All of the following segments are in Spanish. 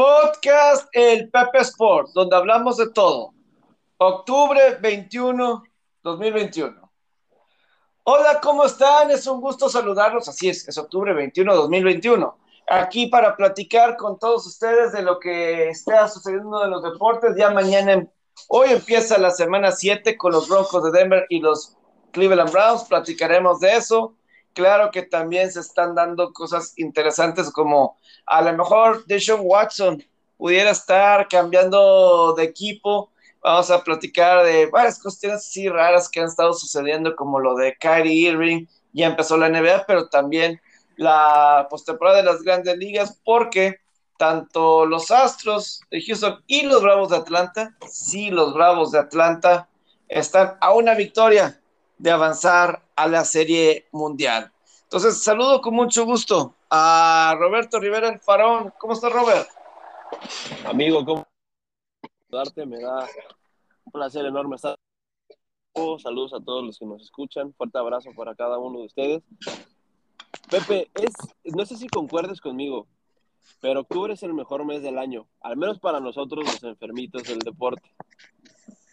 Podcast El Pepe Sport, donde hablamos de todo. Octubre 21, 2021. Hola, ¿cómo están? Es un gusto saludarlos. Así es, es octubre 21, 2021. Aquí para platicar con todos ustedes de lo que está sucediendo en los deportes. Ya mañana, hoy empieza la semana 7 con los Broncos de Denver y los Cleveland Browns. Platicaremos de eso. Claro que también se están dando cosas interesantes como a lo mejor Deshaun Watson pudiera estar cambiando de equipo. Vamos a platicar de varias cuestiones así raras que han estado sucediendo, como lo de Kyrie Irving. Ya empezó la NBA, pero también la postemporada de las grandes ligas, porque tanto los Astros de Houston y los Bravos de Atlanta, sí, los Bravos de Atlanta están a una victoria de avanzar a la Serie Mundial. Entonces, saludo con mucho gusto a Roberto Rivera el Farón. ¿Cómo está, Robert? Amigo, ¿cómo darte? Me da un placer enorme estar. Saludos a todos los que nos escuchan. Fuerte abrazo para cada uno de ustedes. Pepe, es, no sé si concuerdes conmigo, pero octubre es el mejor mes del año, al menos para nosotros los enfermitos del deporte.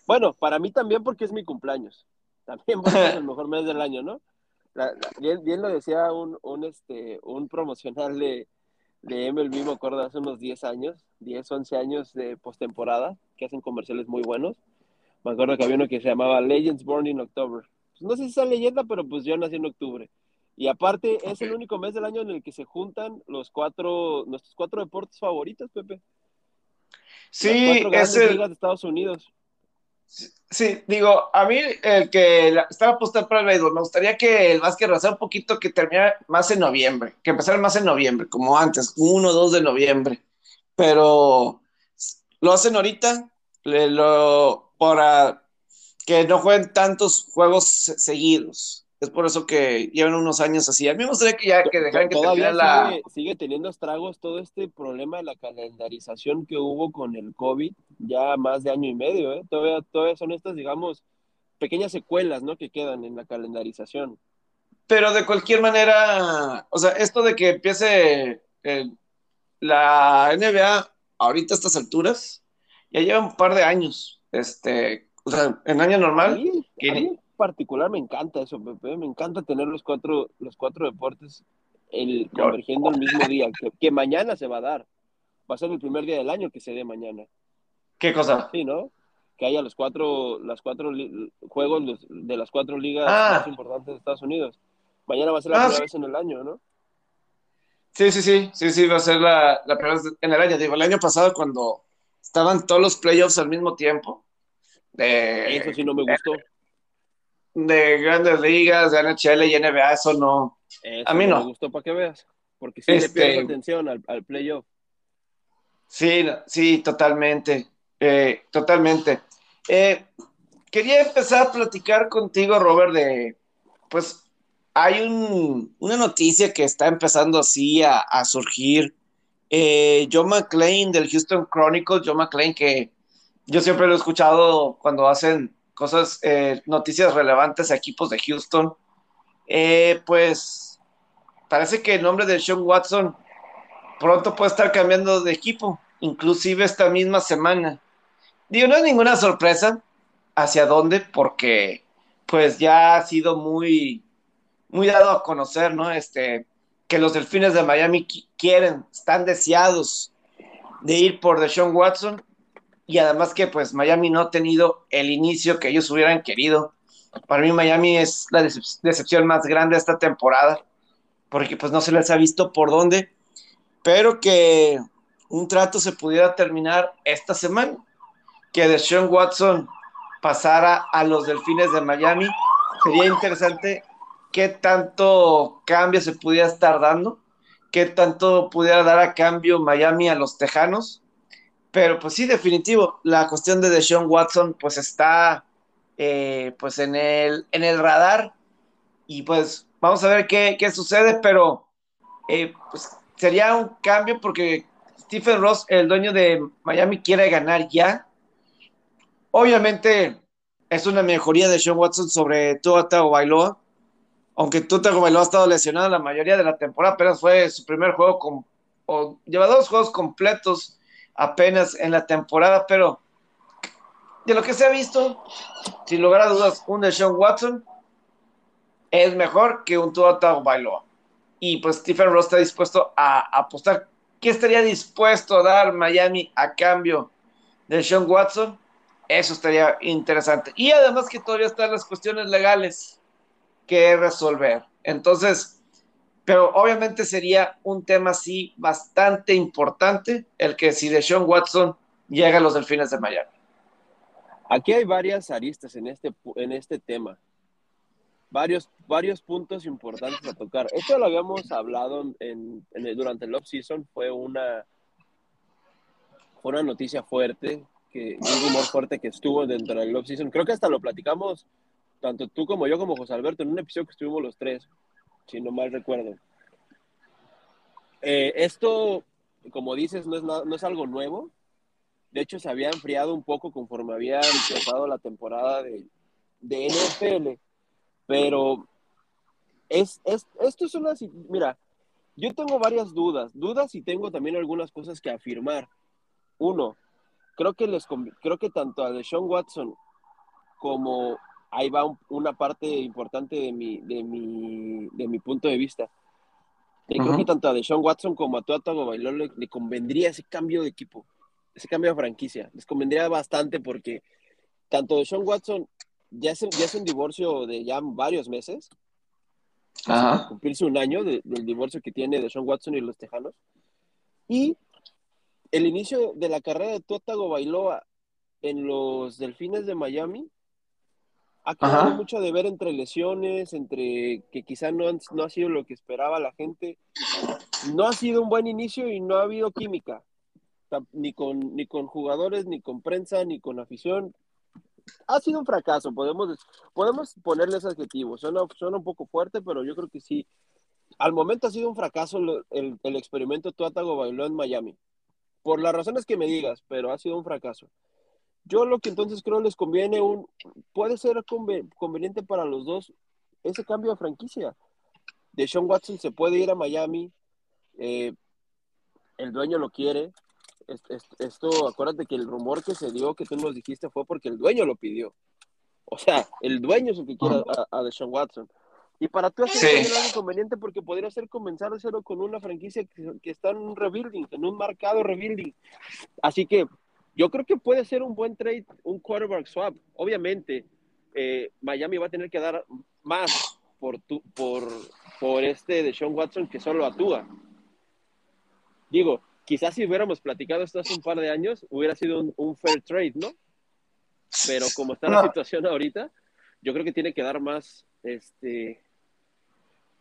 Bueno, para mí también porque es mi cumpleaños. También va a ser el mejor mes del año, ¿no? bien, bien, lo decía un, un, este, un promocional de, de MLB, me acuerdo, hace unos 10 años, 10, 11 años de postemporada, que hacen comerciales muy buenos. Me acuerdo que había uno que se llamaba Legends Born in October. Pues no sé si es leyenda, pero pues yo nací en octubre. Y aparte, es el único mes del año en el que se juntan los cuatro, nuestros cuatro deportes favoritos, Pepe. Sí, es el... de Estados Unidos. Sí, digo, a mí el que estaba apostando para el béisbol, me gustaría que el básquet razara un poquito que terminara más en noviembre, que empezara más en noviembre, como antes, 1 o 2 de noviembre. Pero lo hacen ahorita, lo, para que no jueguen tantos juegos seguidos. Es por eso que llevan unos años así. A mí me gustaría que ya que dejaran que todavía la... sigue, sigue, teniendo estragos todo este problema de la calendarización que hubo con el COVID, ya más de año y medio, ¿eh? Todavía, todavía son estas, digamos, pequeñas secuelas, ¿no? Que quedan en la calendarización. Pero de cualquier manera, o sea, esto de que empiece eh, la NBA ahorita a estas alturas, ya lleva un par de años. Este, o sea, en año normal particular me encanta eso, Pepe. Me encanta tener los cuatro, los cuatro deportes el, convergiendo el mismo día, que, mañana se va a dar. Va a ser el primer día del año que se dé mañana. ¿Qué cosa? Sí, ¿no? Que haya los cuatro, las cuatro juegos de las cuatro ligas ah. más importantes de Estados Unidos. Mañana va a ser la ah, primera vez en el año, ¿no? Sí, sí, sí, sí, sí, va a ser la, la primera vez en el año. Digo, el año pasado cuando estaban todos los playoffs al mismo tiempo. Eso sí no me gustó de grandes ligas, de NHL y NBA, eso no. a mí no. Me gustó para que veas, porque sí le este, pierdo atención al, al playoff. Sí, sí, totalmente, eh, totalmente. Eh, quería empezar a platicar contigo, Robert, de, pues, hay un, una noticia que está empezando así a, a surgir. Eh, John McClane del Houston Chronicles, John McClane que yo siempre lo he escuchado cuando hacen cosas, eh, noticias relevantes a equipos de Houston. Eh, pues parece que el nombre de Sean Watson pronto puede estar cambiando de equipo, inclusive esta misma semana. Digo, no es ninguna sorpresa hacia dónde, porque pues ya ha sido muy, muy dado a conocer, ¿no? Este, que los delfines de Miami quieren, están deseados de ir por Deshaun Watson y además que pues Miami no ha tenido el inicio que ellos hubieran querido. Para mí Miami es la decepción más grande de esta temporada, porque pues no se les ha visto por dónde, pero que un trato se pudiera terminar esta semana, que Deshaun Watson pasara a los Delfines de Miami. Sería interesante qué tanto cambio se pudiera estar dando, qué tanto pudiera dar a cambio Miami a los Tejanos pero pues sí, definitivo, la cuestión de Deshaun Watson pues está eh, pues en el, en el radar y pues vamos a ver qué, sucede, pero eh, pues sería un cambio porque Stephen Ross, el dueño de Miami, quiere ganar ya. Obviamente es una mejoría de Sean Watson sobre Tua Bailoa, aunque Tua Bailoa ha estado lesionado la mayoría de la temporada, pero fue su primer juego con, lleva dos juegos completos apenas en la temporada, pero de lo que se ha visto, sin lugar a dudas, un Deshaun Watson es mejor que un Tua Tagovailoa. Y pues Stephen Ross está dispuesto a, apostar. ¿Qué estaría dispuesto a dar Miami a cambio de Sean Watson? Eso estaría interesante. Y además que todavía están las cuestiones legales que resolver. Entonces, pero obviamente sería un tema así bastante importante el que si de Sean Watson llega a los Delfines de Miami. Aquí hay varias aristas en este, en este tema varios, varios puntos importantes a tocar. Esto lo habíamos hablado en, durante el off-season, fue una, fue una noticia fuerte, que, un rumor fuerte que estuvo dentro del off-season. Creo que hasta lo platicamos, tanto tú como yo, como José Alberto, en un episodio que estuvimos los tres, si no mal recuerdo. Eh, esto, como dices, no es, no es algo nuevo. De hecho, se había enfriado un poco conforme había empezado la temporada de, de NFL pero es, es, esto es una... Mira, yo tengo varias dudas, dudas y tengo también algunas cosas que afirmar. Uno, creo que, les, creo que tanto a Deshaun Watson como ahí va una parte importante de mi, de mi, de mi punto de vista. Creo que tanto a Deshaun Watson como a Tua Tagovailoa le, le, convendría ese cambio de equipo, ese cambio de franquicia. Les convendría bastante porque tanto Deshaun Watson ya es, ya es un divorcio de ya varios meses. Ajá. Cumplirse un año del divorcio que tiene de Sean Watson y los Tejanos. Y el inicio de la carrera de Tótago Bailoa en los Delfines de Miami ha quedado mucho de ver entre lesiones, entre que quizá no, no ha sido lo que esperaba la gente. No ha sido un buen inicio y no ha habido química, ni con, ni con jugadores, ni con prensa, ni con afición ha sido un fracaso, podemos, podemos ponerle ese adjetivo. Suena, suena un poco fuerte, pero yo creo que sí. Al momento ha sido un fracaso el, el, experimento Tuatago bailó en Miami. Por las razones que me digas, pero ha sido un fracaso. Yo lo que entonces creo les conviene un, puede ser conveniente para los dos ese cambio de franquicia. De Sean Watson se puede ir a Miami, eh, el dueño lo quiere, esto, acuérdate que el rumor que se dio, que tú nos dijiste, fue porque el dueño lo pidió. O sea, el dueño es el que quiere a, Deshaun Watson. Y para tú hacer sí. algo conveniente porque podría ser comenzar de cero con una franquicia que, está en un rebuilding, en un marcado rebuilding. Así que yo creo que puede ser un buen trade, un quarterback swap. Obviamente, eh, Miami va a tener que dar más por, tu, por, por este de Sean Watson que solo actúa. Digo, quizás si hubiéramos platicado esto hace un par de años, hubiera sido un, fair trade, ¿no? Pero como está la situación ahorita, yo creo que tiene que dar más este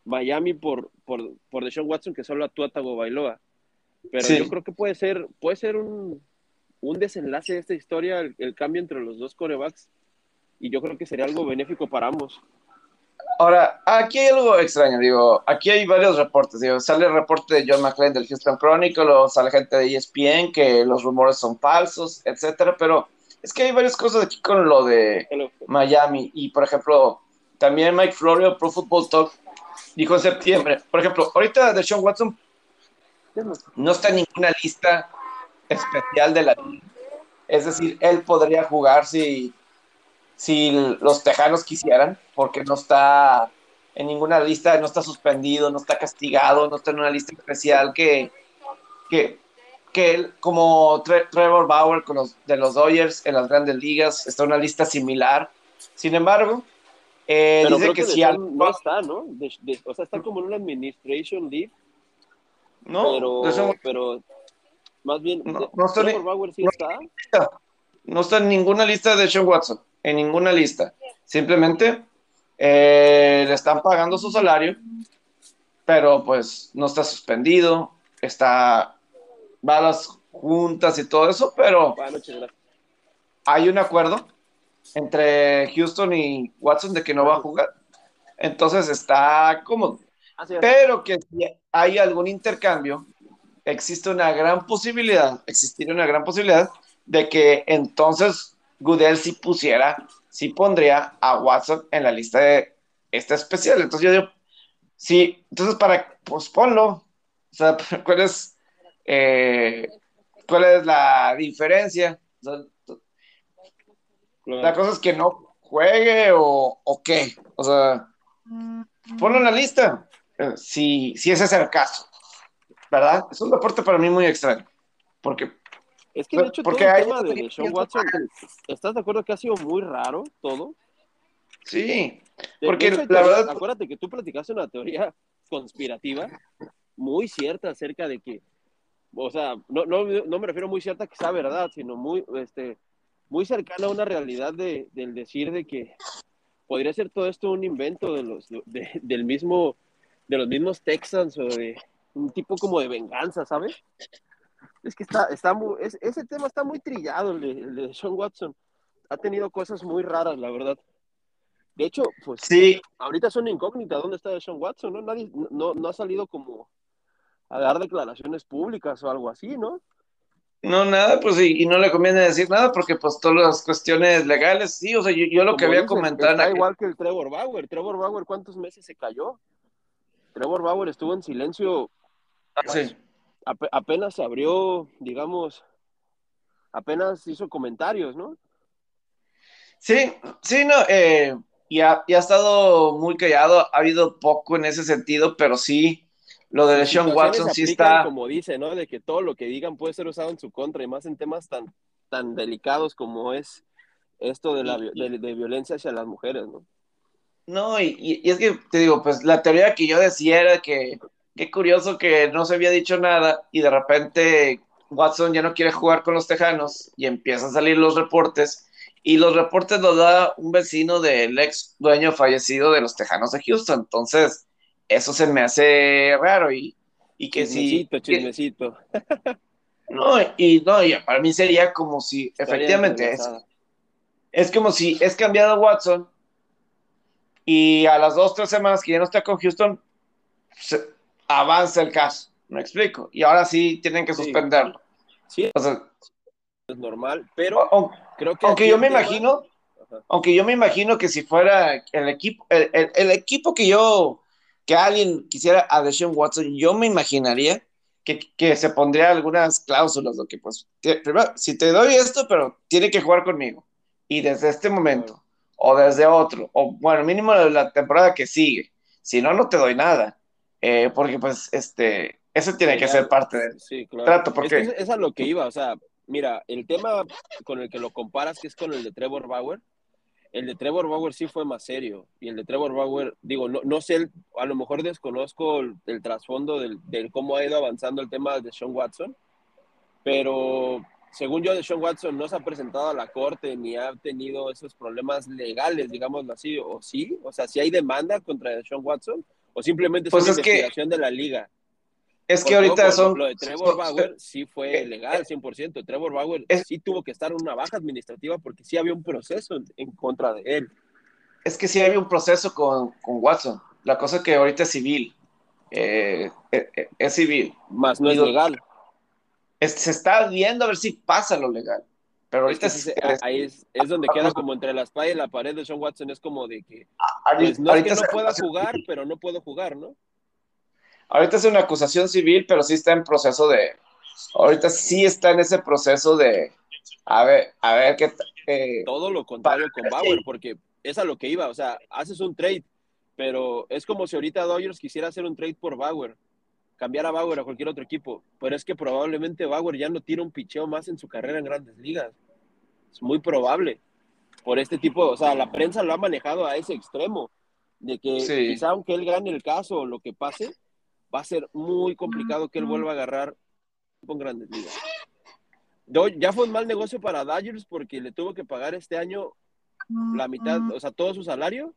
Miami por, por, por Deshaun Watson que solo actúa Tago Bailoa. Pero yo creo que puede ser, puede ser un, un desenlace de esta historia, el, el, cambio entre los dos corebacks. Y yo creo que sería algo benéfico para ambos. Ahora, aquí hay algo extraño, digo, aquí hay varios reportes, digo, sale el reporte de John McClane del Houston Chronicle, sale gente de ESPN que los rumores son falsos, etcétera, pero es que hay varias cosas aquí con lo de Miami, y por ejemplo, también Mike Florio, Pro Football Talk, dijo en septiembre, por ejemplo, ahorita de Sean Watson no está en ninguna lista especial de la liga, es decir, él podría jugar si si los tejanos quisieran, porque no está en ninguna lista, no está suspendido, no está castigado, no está en una lista especial que, que, que él, como Trevor Bauer con los, de los Dodgers en las grandes ligas, está en una lista similar. Sin embargo, eh, dice que, si no está, ¿no? o sea, está como en una administration league. No, pero, pero más bien, no, está Trevor Bauer sí está. No está en ninguna lista de Sean Watson en ninguna lista. Simplemente eh, le están pagando su salario, pero pues no está suspendido, está, va a las juntas y todo eso, pero hay un acuerdo entre Houston y Watson de que no va a jugar. Entonces está cómodo. Pero que si hay algún intercambio, existe una gran posibilidad, existiría una gran posibilidad de que entonces Goodell sí pusiera, sí pondría a Watson en la lista de esta especial. Entonces yo digo, sí, entonces para, pues ponlo. O sea, ¿cuál es? Eh, ¿cuál es la diferencia? La cosa es que no juegue o, o qué. O sea, ponlo en la lista. Eh, si, si ese es el caso. ¿Verdad? Es un deporte para mí muy extraño. Porque. Es que de hecho porque todo el tema de Sean Watson, ¿estás de acuerdo que ha sido muy raro todo? Sí, porque la verdad. Acuérdate que tú platicaste una teoría conspirativa muy cierta acerca de que, o sea, no, no, no me refiero muy cierta que sea verdad, sino muy, este, muy cercana a una realidad de, del decir de que podría ser todo esto un invento de los, de, del mismo, de los mismos Texans o de un tipo como de venganza, ¿sabes? Es que está, está muy, ese tema está muy trillado, el de, el de Sean Watson. Ha tenido cosas muy raras, la verdad. De hecho, pues sí. ahorita es una incógnita dónde está Sean Watson, ¿no? Nadie, no, no ha salido como a dar declaraciones públicas o algo así, ¿no? No, nada, pues y, y, no le conviene decir nada porque pues todas las cuestiones legales, sí, o sea, yo, yo lo que había comentado... Está igual que el Trevor Bauer, Trevor Bauer, ¿cuántos meses se cayó? Trevor Bauer estuvo en silencio, sí. ap apenas se abrió, digamos, apenas hizo comentarios, ¿no? Sí, sí, no, eh, y, ha, y ha estado muy callado, ha habido poco en ese sentido, pero sí, lo de Sean Watson sí está. Como dice, ¿no? De que todo lo que digan puede ser usado en su contra y más en temas tan, tan delicados como es esto de la de, de violencia hacia las mujeres, ¿no? No, y, y, es que te digo, pues la teoría que yo decía era que qué curioso que no se había dicho nada y de repente Watson ya no quiere jugar con los Tejanos y empiezan a salir los reportes y los reportes los da un vecino del ex dueño fallecido de los Tejanos de Houston. Entonces, eso se me hace raro y, y que chismecito, si... Chismecito, No, y no, y para mí sería como si, efectivamente, es, es como si es cambiado Watson y a las dos, tres semanas que ya no está con Houston, se, avanza el caso, me explico, y ahora sí tienen que suspenderlo. Sí, o sea, es normal, pero creo que aunque yo me tema... imagino, Ajá. aunque yo me imagino que si fuera el equipo, el, el, el equipo que yo que alguien quisiera a Deshaun Watson, yo me imaginaría que, que, se pondría algunas cláusulas, lo que pues, te, primero, si te doy esto, pero tiene que jugar conmigo, y desde este momento, o desde otro, o bueno, mínimo la temporada que sigue, si no, no te doy nada, eh, porque pues, este, eso tiene sí, que ser parte del sí, claro. trato, porque... Es, que es a lo que iba, o sea, mira, el tema con el que lo comparas, que es con el de Trevor Bauer, el de Trevor Bauer sí fue más serio. Y el de Trevor Bauer, digo, no, no sé, a lo mejor desconozco el, el trasfondo del, del, cómo ha ido avanzando el tema de Sean Watson, pero según yo, de Sean Watson no se ha presentado a la corte ni ha tenido esos problemas legales, digámoslo así, o sí, o sea, si hay demanda contra Sean Watson, o simplemente es pues una es investigación que... de la liga. Es que Porque, ahorita son. Lo de Trevor Bauer sí fue legal, 100%. Trevor Bauer es, sí tuvo que estar en una baja administrativa porque sí había un proceso en, en contra de él. Es que sí había un proceso con, con Watson. La cosa es que ahorita es civil. Eh, es, es, civil. Más no es legal. Se está viendo a ver si pasa lo legal. Pero ahorita es, ahí es, es, donde queda como entre la espalda y la pared de Sean Watson. Es como de que. Pues, no es que no pueda jugar, pero no puedo jugar, ¿no? Ahorita es una acusación civil, pero sí está en proceso de. Ahorita sí está en ese proceso de. A ver, a ver qué. Eh, Todo lo contrario con Bauer, porque es a lo que iba. O sea, haces un trade, pero es como si ahorita Dodgers quisiera hacer un trade por Bauer, cambiar a Bauer a cualquier otro equipo. Pero es que probablemente Bauer ya no tira un picheo más en su carrera en grandes ligas. Es muy probable. Por este tipo, o sea, la prensa lo ha manejado a ese extremo, de que sí. quizá aunque él gane el caso o lo que pase, va a ser muy complicado que él vuelva a agarrar con grandes ligas. Ya fue un mal negocio para Dodgers porque le tuvo que pagar este año la mitad, o sea, todo su salario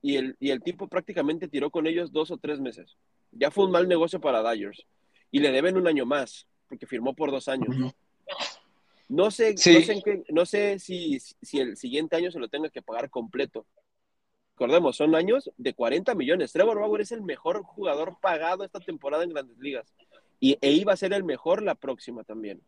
y el, y el tipo prácticamente tiró con ellos dos o tres meses. Ya fue un mal negocio para Dodgers y le deben un año más porque firmó por dos años. No sé, sí. no sé, qué, no sé si, si el siguiente año se lo tenga que pagar completo, recordemos, son años de 40 millones. Trevor Bauer es el mejor jugador pagado esta temporada en Grandes Ligas. Y e iba a ser el mejor la próxima también.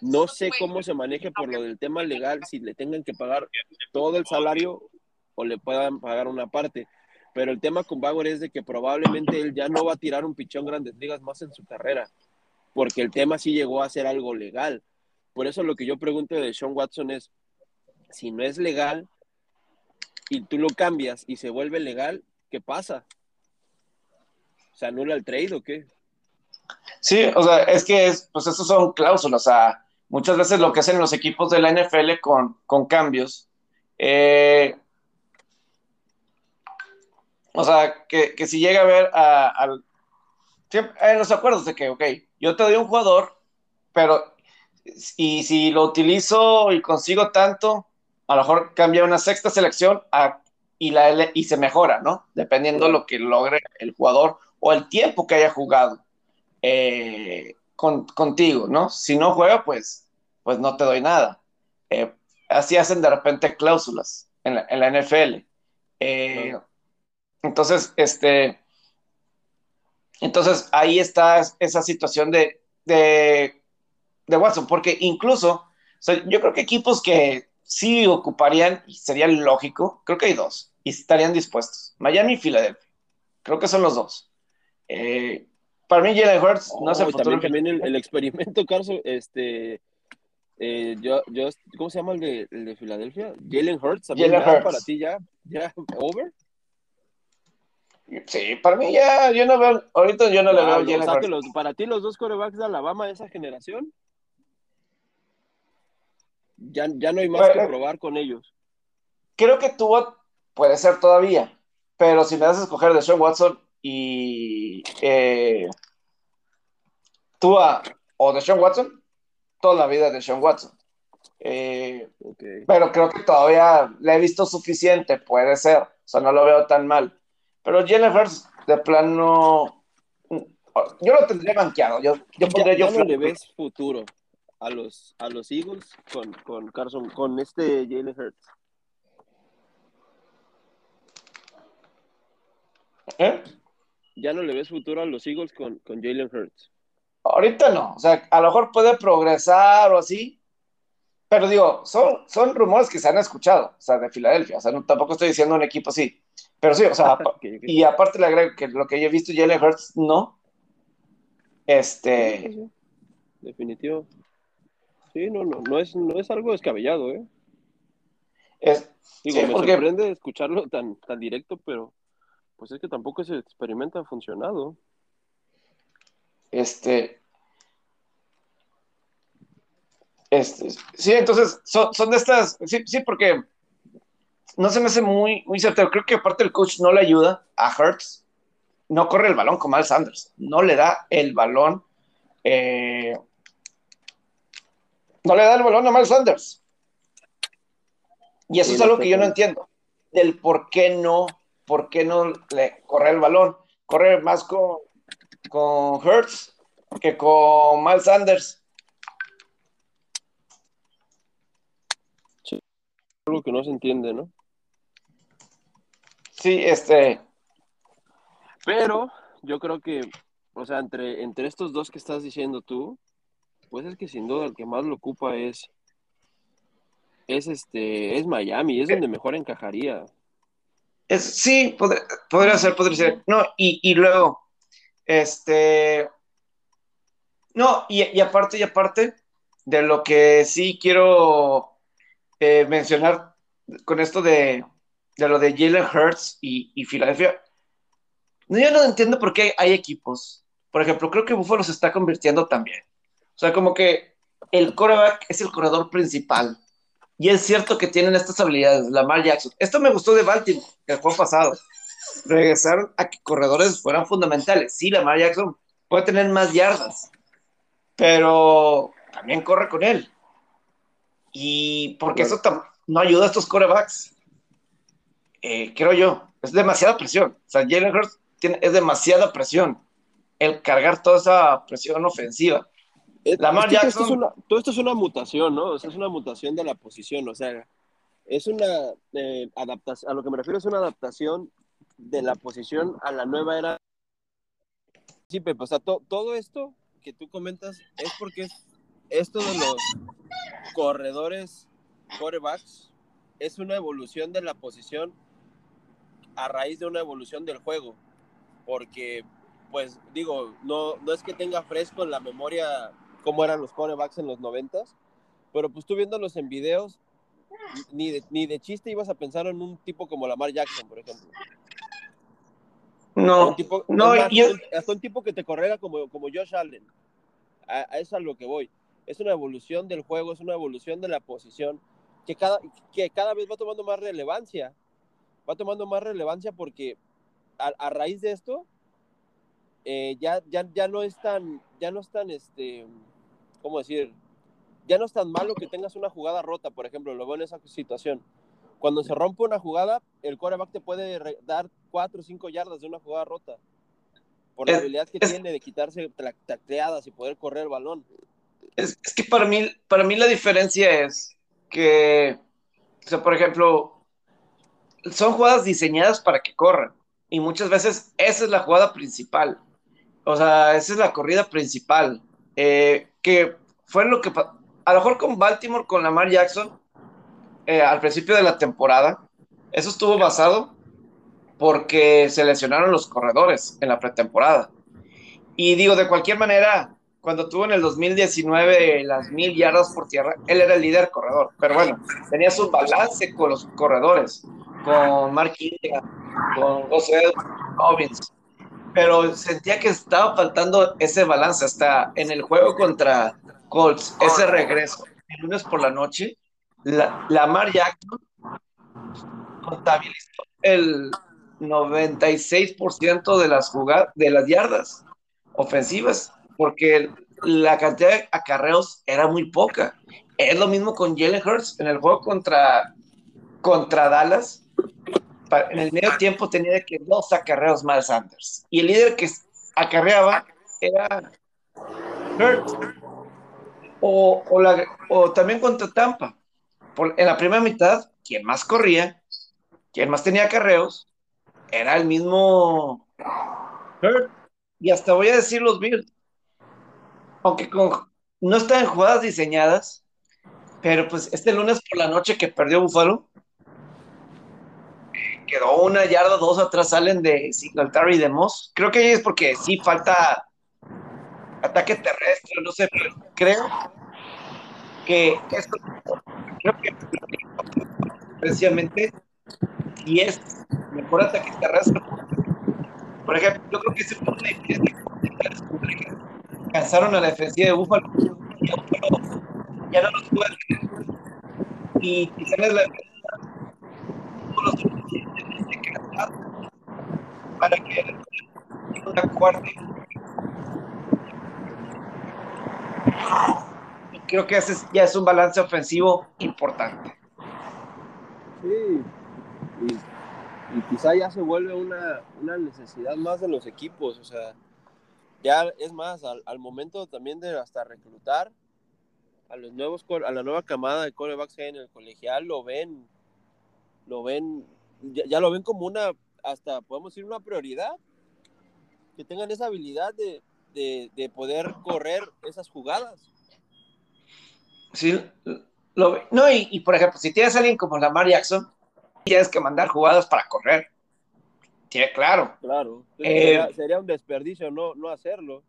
No sé cómo se maneje por lo del tema legal, si le tengan que pagar todo el salario o le puedan pagar una parte. Pero el tema con Bauer es de que probablemente él ya no va a tirar un pichón Grandes Ligas más en su carrera. porque el tema sí llegó a ser algo legal. Por eso lo que yo pregunto de Sean Watson es, si no es legal y tú lo cambias y se vuelve legal, ¿qué pasa? ¿Se anula el trade o qué? Sí, o sea, es que es, pues esos son cláusulas, o sea, muchas veces lo que hacen los equipos de la NFL con, con cambios, eh, o sea, que, que, si llega a ver a, al... Siempre, los acuerdos de que, ok, yo te doy un jugador, pero y si lo utilizo y consigo tanto, a lo mejor cambia una sexta selección a, y, la, y se mejora, ¿no? Dependiendo de lo que logre el jugador o el tiempo que haya jugado eh, con, contigo, ¿no? Si no juega, pues, pues no te doy nada. Eh, así hacen de repente cláusulas en la, en la NFL. Eh, entonces, este, entonces ahí está esa situación de, de, de Watson, porque incluso, o sea, yo creo que equipos que sí ocuparían, y sería lógico, creo que hay dos, y estarían dispuestos, Miami y Filadelfia, creo que son los dos. Eh, para mí Jalen Hurts no se también, también el, el, experimento, Carson, este, eh, yo, yo, ¿cómo se llama el de, el de Filadelfia? Jalen Hurts, Jalen Hurts. para ti ya, ya, over. Sí, para mí ya, yo no veo, ahorita yo no le veo Jalen Hurts. Los, para ti los dos corebacks de Alabama de esa generación, ya, ya no hay más que probar con ellos. Creo que tú puede ser todavía, pero si me das a escoger de Sean Watson y eh, Tua o de Sean Watson, toda la vida de Sean Watson. Eh, Pero creo que todavía le he visto suficiente, puede ser, o sea, no lo veo tan mal. Pero Jennifer, de plano, yo lo tendría banqueado. Yo, yo pondría yo. no le ves futuro a los, a los Eagles con, con Carson, con este Jalen Hurts? ¿Eh? ¿Ya no le ves futuro a los Eagles con, con Jalen Hurts? Ahorita no, o sea, a lo mejor puede progresar o así, pero digo, son, son rumores que se han escuchado, o sea, de Filadelfia, o sea, no, tampoco estoy diciendo un equipo así, pero sí, o sea, y aparte le agrego que lo que yo he visto, Jalen Hurts, no, este... Definitivo. Sí, no, no, no es, no es algo descabellado, ¿eh? Es, Digo, me sorprende escucharlo tan, tan directo, pero pues es que tampoco ese experimento ha funcionado. Este, este, sí, entonces son, son de estas, sí, sí, porque no se me hace muy, muy certero. Creo que aparte el coach no le ayuda a Hertz, no corre el balón como Al Sanders, no le da el balón eh, no le da el balón a Miles Sanders. Y eso es algo que yo no entiendo. Del por qué no, por qué no le corre el balón. Corre más con, con Hertz que con Miles Sanders. Sí, algo que no se entiende, ¿no? Sí, este. Pero yo creo que, o sea, entre, entre estos dos que estás diciendo tú, pues es que sin duda el que más lo ocupa es es este es Miami, es donde mejor encajaría. Es, sí, podría, ser, podría ser. No, y, luego, este, no, y, aparte, y aparte, de lo que sí quiero eh, mencionar con esto de, de, lo de Jalen Hurts y, y Filadelfia, no, yo no entiendo por qué hay equipos. Por ejemplo, creo que Buffalo se está convirtiendo también. O sea, como que el coreback es el corredor principal. Y es cierto que tienen estas habilidades, Lamar Jackson. Esto me gustó de Baltimore, el juego pasado. Regresaron a que corredores fueran fundamentales. Sí, Lamar Jackson puede tener más yardas, pero también corre con él. Y porque eso no ayuda a estos corebacks. Eh, creo yo. Es demasiada presión. O sea, Jalen Hurts tiene, es demasiada presión. El cargar toda esa presión ofensiva. Lamar Jackson. todo esto es una mutación, ¿no? O sea, es una mutación de la posición, o sea, es una eh, adaptación, a lo que me refiero es una adaptación de la posición a la nueva era. Sí, Pepe, o sea, todo esto que tú comentas es porque esto de los corredores, corebacks, es una evolución de la posición a raíz de una evolución del juego, porque pues digo, no, no es que tenga fresco en la memoria cómo eran los corebacks en los noventas, pero pues tú viéndolos en videos, ni de, ni de chiste ibas a pensar en un tipo como Lamar Jackson, por ejemplo. No, no, hasta un tipo que te correga como, como Josh Allen. A, a, eso es a lo que voy. Es una evolución del juego, es una evolución de la posición que cada, que cada vez va tomando más relevancia. Va tomando más relevancia porque a, a raíz de esto, eh, ya, ya, ya no es tan, ya no es tan, este, ¿cómo decir? Ya no es tan malo que tengas una jugada rota, por ejemplo, lo veo en esa situación. Cuando se rompe una jugada, el quarterback te puede dar 4 o 5 yardas de una jugada rota. Por la habilidad que tiene de quitarse tacleadas y poder correr el balón. Es, es, que para mí, para mí la diferencia es que, o sea, por ejemplo, son jugadas diseñadas para que corran. Y muchas veces esa es la jugada principal. O sea, esa es la corrida principal. Eh, que fue lo que a lo mejor con Baltimore, con Lamar Jackson, eh, al principio de la temporada, eso estuvo basado porque se lesionaron los corredores en la pretemporada. Y digo, de cualquier manera, cuando tuvo en el 2019 las mil yardas por tierra, él era el líder corredor. Pero bueno, tenía su balance con los corredores, con Mark con José Robbins. Pero sentía que estaba faltando ese balance hasta en el juego contra Colts, ese regreso, el lunes por la noche, la, Lamar Jackson contabilizó el 96% de las jugadas, de las yardas ofensivas, porque la cantidad de acarreos era muy poca. Es lo mismo con Jalen Hurts en el juego contra, contra Dallas. En el medio tiempo tenía que dos acarreos más Sanders. Y el líder que acarreaba era Hurts o, también contra Tampa. en la primera mitad, quien más corría, quien más tenía carreos, era el mismo Y hasta voy a decir los Bills. Aunque no están jugadas diseñadas, pero pues este lunes por la noche que perdió Buffalo, quedó una yarda, dos atrás salen de Singletary y de Moss. Creo que es porque sí falta ataque terrestre, no sé, pero creo que esto, creo que precisamente y es mejor ataque terrestre. Por ejemplo, yo creo que ese fue una cansaron a la defensiva de Búfalo ya no los pueden y quizás la para que una cuarta creo que ese ya es un balance ofensivo importante. Sí, y, quizá ya se vuelve una, una, necesidad más de los equipos, o sea, ya es más, al, al, momento también de hasta reclutar a los nuevos, a la nueva camada de corebacks en el colegial, lo ven, lo ven, ya, ya lo ven como una, hasta podemos decir una prioridad, que tengan esa habilidad de, de, de poder correr esas jugadas. Sí, lo, no, y, y, por ejemplo, si tienes a alguien como Lamar Jackson, tienes que mandar jugadas para correr. Sí, claro. Claro. Eh, sería, un desperdicio no, no hacerlo.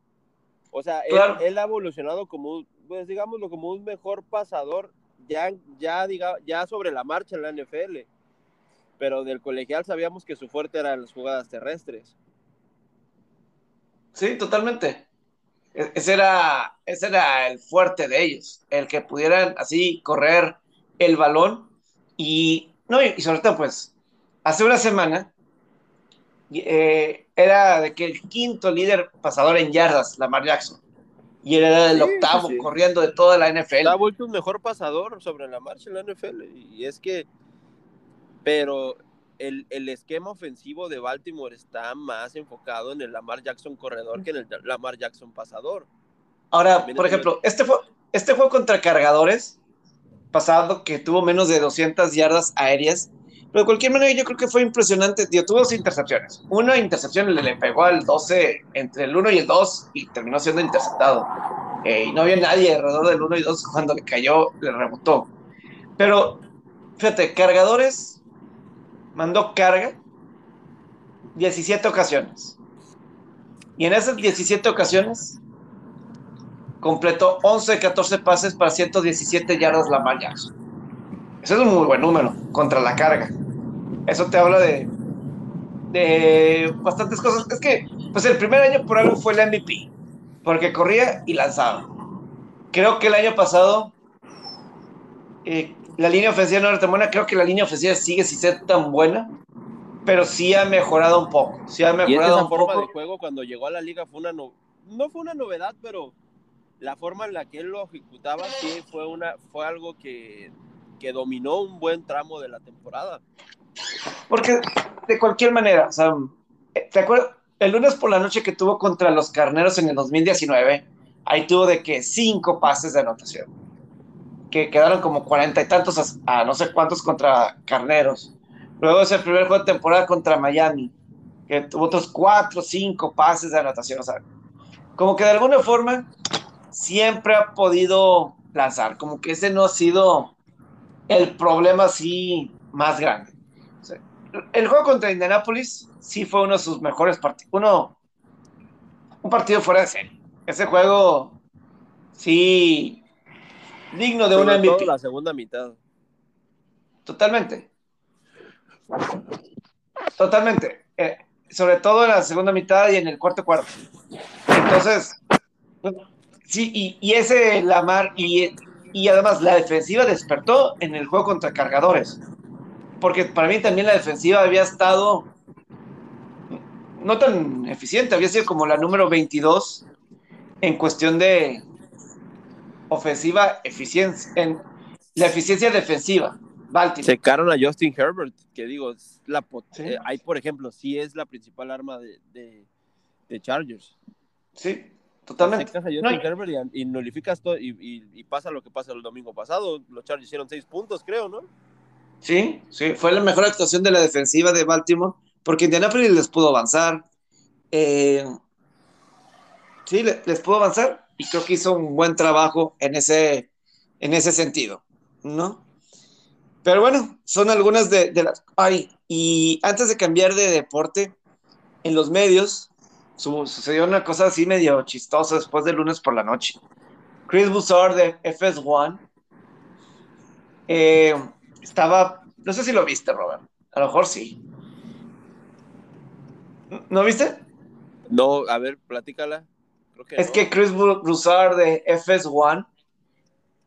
O sea, él, ha evolucionado como, pues digámoslo, como un mejor pasador ya, ya, diga, ya sobre la marcha en la NFL. Pero del colegial sabíamos que su fuerte eran las jugadas terrestres. Sí, totalmente. E-, ese era, ese era el fuerte de ellos, el que pudieran así correr el balón y, no, y sobre todo, pues, hace una semana eh, era de que el quinto líder pasador en yardas, Lamar Jackson, y era el octavo corriendo de toda la NFL. Ha vuelto un mejor pasador sobre la marcha en la NFL, y es que, pero el, el, esquema ofensivo de Baltimore está más enfocado en el Lamar Jackson corredor que en el Lamar Jackson pasador. Ahora, por ejemplo, este fue, este fue contra cargadores, pasado que tuvo menos de 200 yardas aéreas, pero de cualquier manera yo creo que fue impresionante. Tío, tuvo dos intercepciones. Una intercepción le, le pegó al 12, entre el 1 y el 2, y terminó siendo interceptado. Eh, y no había nadie alrededor del 1 y 2 cuando le cayó, le rebotó. Pero, fíjate, cargadores mandó carga 17 ocasiones. Y en esas 17 ocasiones completó 11 14 pases para 117 yardas la Jackson. Ese es un muy buen número contra la carga. Eso te habla de, de bastantes cosas. Es que, pues el primer año por algo fue el MVP, porque corría y lanzaba. Creo que el año pasado eh, la línea ofensiva no era tan buena. Creo que la línea ofensiva sigue sin ser tan buena, pero sí ha mejorado un poco. Sí ha mejorado esa un forma poco. de juego cuando llegó a la liga fue una no, no fue una novedad, pero la forma en la que él lo ejecutaba sí fue una fue algo que, que dominó un buen tramo de la temporada. Porque de cualquier manera, o sea, ¿te acuerdas? El lunes por la noche que tuvo contra los Carneros en el 2019, ahí tuvo de que cinco pases de anotación, que quedaron como cuarenta y tantos a, no sé cuántos contra Carneros. Luego ese primer juego de temporada contra Miami, que tuvo otros cuatro, cinco pases de anotación, o sea, como que de alguna forma siempre ha podido lanzar, como que ese no ha sido el problema así más grande. El juego contra Indianapolis sí fue uno de sus mejores partidos, uno, un partido fuera de serie. Ese juego sí digno de una MVP. la segunda mitad. Totalmente. Totalmente. Eh, sobre todo en la segunda mitad y en el cuarto cuarto. Entonces, sí, y, y ese Lamar, y, y además la defensiva despertó en el juego contra cargadores. Porque para mí también la defensiva había estado no tan eficiente, había sido como la número 22 en cuestión de ofensiva eficiencia, en la eficiencia defensiva. Baltimore. Secaron a Justin Herbert, que digo, es la Sí. eh, por ejemplo, sí es la principal arma de, de, de Chargers. Sí, totalmente. Secas a Justin No, y- Herbert y, y nulificas todo y, y- y pasa lo que pasa el domingo pasado. Los Chargers hicieron seis puntos, creo, ¿no? Sí, sí, fue la mejor actuación de la defensiva de Baltimore, porque Indianapolis les pudo avanzar. Eh, sí, le- les pudo avanzar y creo que hizo un buen trabajo en ese, en ese sentido, ¿no? Pero bueno, son algunas de, las... Ay, y antes de cambiar de deporte, en los medios su- sucedió una cosa así medio chistosa después del lunes por la noche. Chris Bussard de FS1 eh, estaba, no sé si lo viste, Robert, a lo mejor sí. ¿No viste? No, a ver, platícala. Creo que Es no. que Chris Broussard de FS1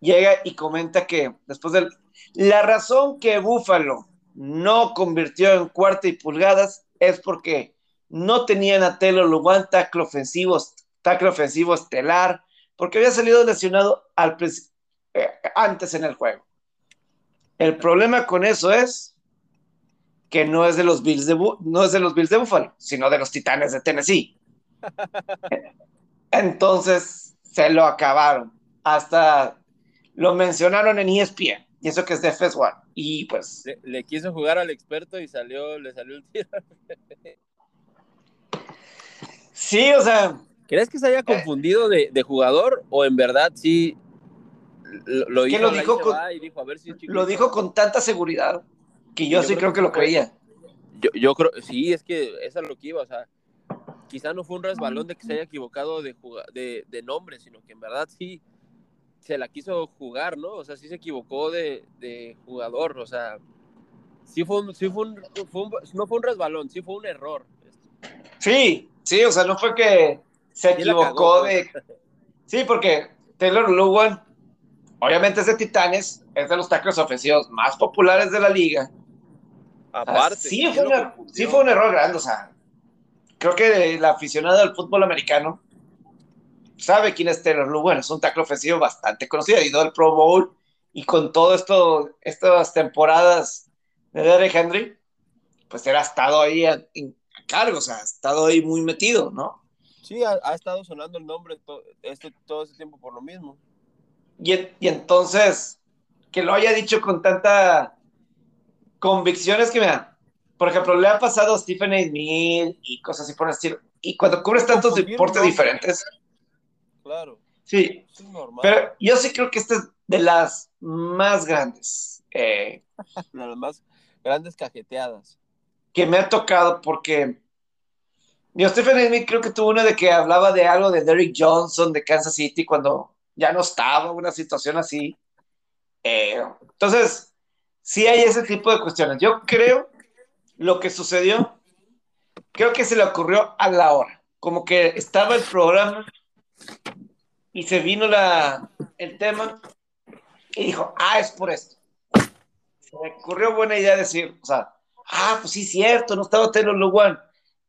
llega y comenta que después del... La razón que Buffalo no convirtió en cuarta y pulgadas es porque no tenían a Taylor Lugan tackle ofensivo, tackle ofensivo estelar, porque había salido lesionado al, eh, antes en el juego. El problema con eso es que no es de los Bills de, Bu- no es de los Bills de Buffalo, sino de los Titanes de Tennessee. Entonces se lo acabaron. Hasta lo mencionaron en ESPN. Y eso que es de FS1. Y pues, Le, le quiso jugar al experto y salió, le salió el tiro. sí, o sea, ¿Crees que se haya confundido de, de jugador o en verdad sí lo, hizo, lo dijo con- y dijo, a ver si lo dijo con tanta seguridad que yo, Yo sí creo creo que que lo creía. Yo, yo creo, sí, es que eso es lo que iba, o sea, quizá no fue un resbalón de que se haya equivocado de, juga- de, de nombre, sino que en verdad sí se la quiso jugar, ¿no? O sea, sí se equivocó de, de jugador, o sea, sí fue un, sí fue un, fue un- no fue un resbalón, sí fue un error. Sí, sí, o sea, no fue que se Sí equivocó cagó, pues. de. Sí, porque Taylor Lugan, obviamente es de Titanes, es de los tackles ofensivos más populares de la liga. Aparte, sí, ¿quién fue una- confundió? sí fue un error grande, o sea, creo que el aficionado del fútbol americano sabe quién es Taylor Lugan, es un tackle ofensivo bastante conocido, ha ido al Pro Bowl y con todo esto, estas temporadas de Derek Henry, pues él ha estado ahí a, cargo, o sea, ha estado ahí muy metido, ¿no? Sí, ha, ha estado sonando el nombre to- este, todo ese tiempo por lo mismo. Y, y entonces, que lo haya dicho con tanta convicción es que, mira, por ejemplo, le ha pasado a Stephen A. Smith y cosas así por estilo. Y cuando cubres tantos deportes diferentes, Claro, sí, es normal. pero yo sí creo que esta es de las más grandes eh, Las más grandes cajeteadas. que me ha tocado porque Ni Stephen Smith creo que tuvo una de que hablaba de algo de Derrick Johnson de Kansas City cuando ya no estaba, una situación así. Eh, entonces, sí hay ese tipo de cuestiones. Yo creo lo que sucedió, creo que se le ocurrió a la hora. Como que estaba el programa y se vino la, el tema y dijo, ah, es por esto. Se me ocurrió buena idea decir, o sea, ah, pues sí, cierto, no estaba Taylor Luwan.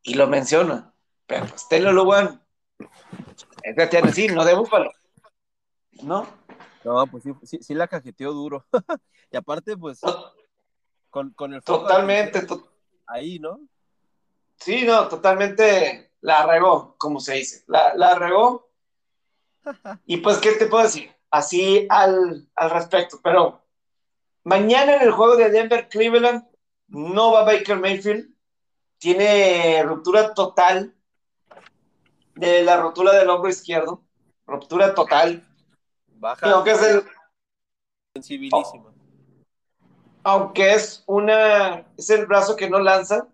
Y lo menciona, pero pues Taylor Luwan es de Tennessee, no de Búfalo. ¿No? No, pues sí, sí, la cajeteó duro. y aparte, pues, con, con el... Totalmente. Ahí, ¿no? Sí, no, totalmente la regó, como se dice. La, la regó. Y pues, ¿qué te puedo decir? Así al, al respecto. Pero mañana en el juego de Denver Cleveland no va Baker Mayfield. Tiene ruptura total de la rotura del hombro izquierdo. Ruptura total. Baja. aunque es el. Sensibilísima. Aunque es una. Es el brazo que no lanza.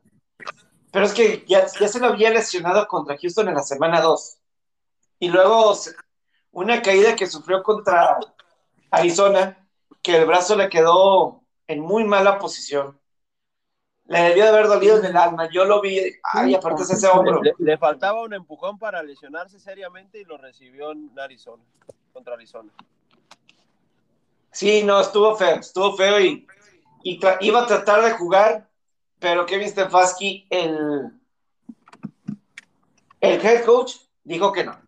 Pero es que ya, ya se lo había lesionado contra Houston en la semana 2. Y luego una caída que sufrió contra Arizona, que el brazo le quedó en muy mala posición. Le debió de haber dolido en el alma. Yo lo vi, ay, aparte ese hombro. Le, faltaba un empujón para lesionarse seriamente y lo recibió en Arizona, contra Arizona. Sí, no, estuvo feo, estuvo feo y, iba a tratar de jugar, pero Kevin Stefanski, el, el head coach, dijo que no.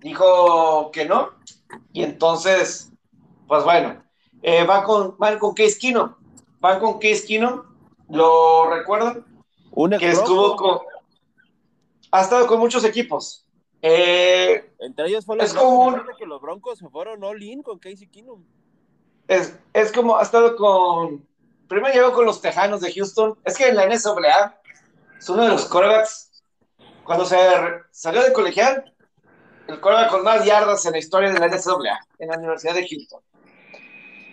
Dijo que no. Y entonces, pues bueno, eh, va con, van con Case Keenum. Van con Case Keenum ¿Lo recuerdan? que estuvo con. Ha estado con muchos equipos. Eh, Entre ellos fue es como que los Broncos se fueron all in con Casey Keenum. Es, es como, ha estado con. Primero llegó con los Tejanos de Houston. Es que en la NSAA es uno de los corebacks. Cuando se salió de colegial, el coreback con más yardas en la historia de la NSAA, en la Universidad de Houston.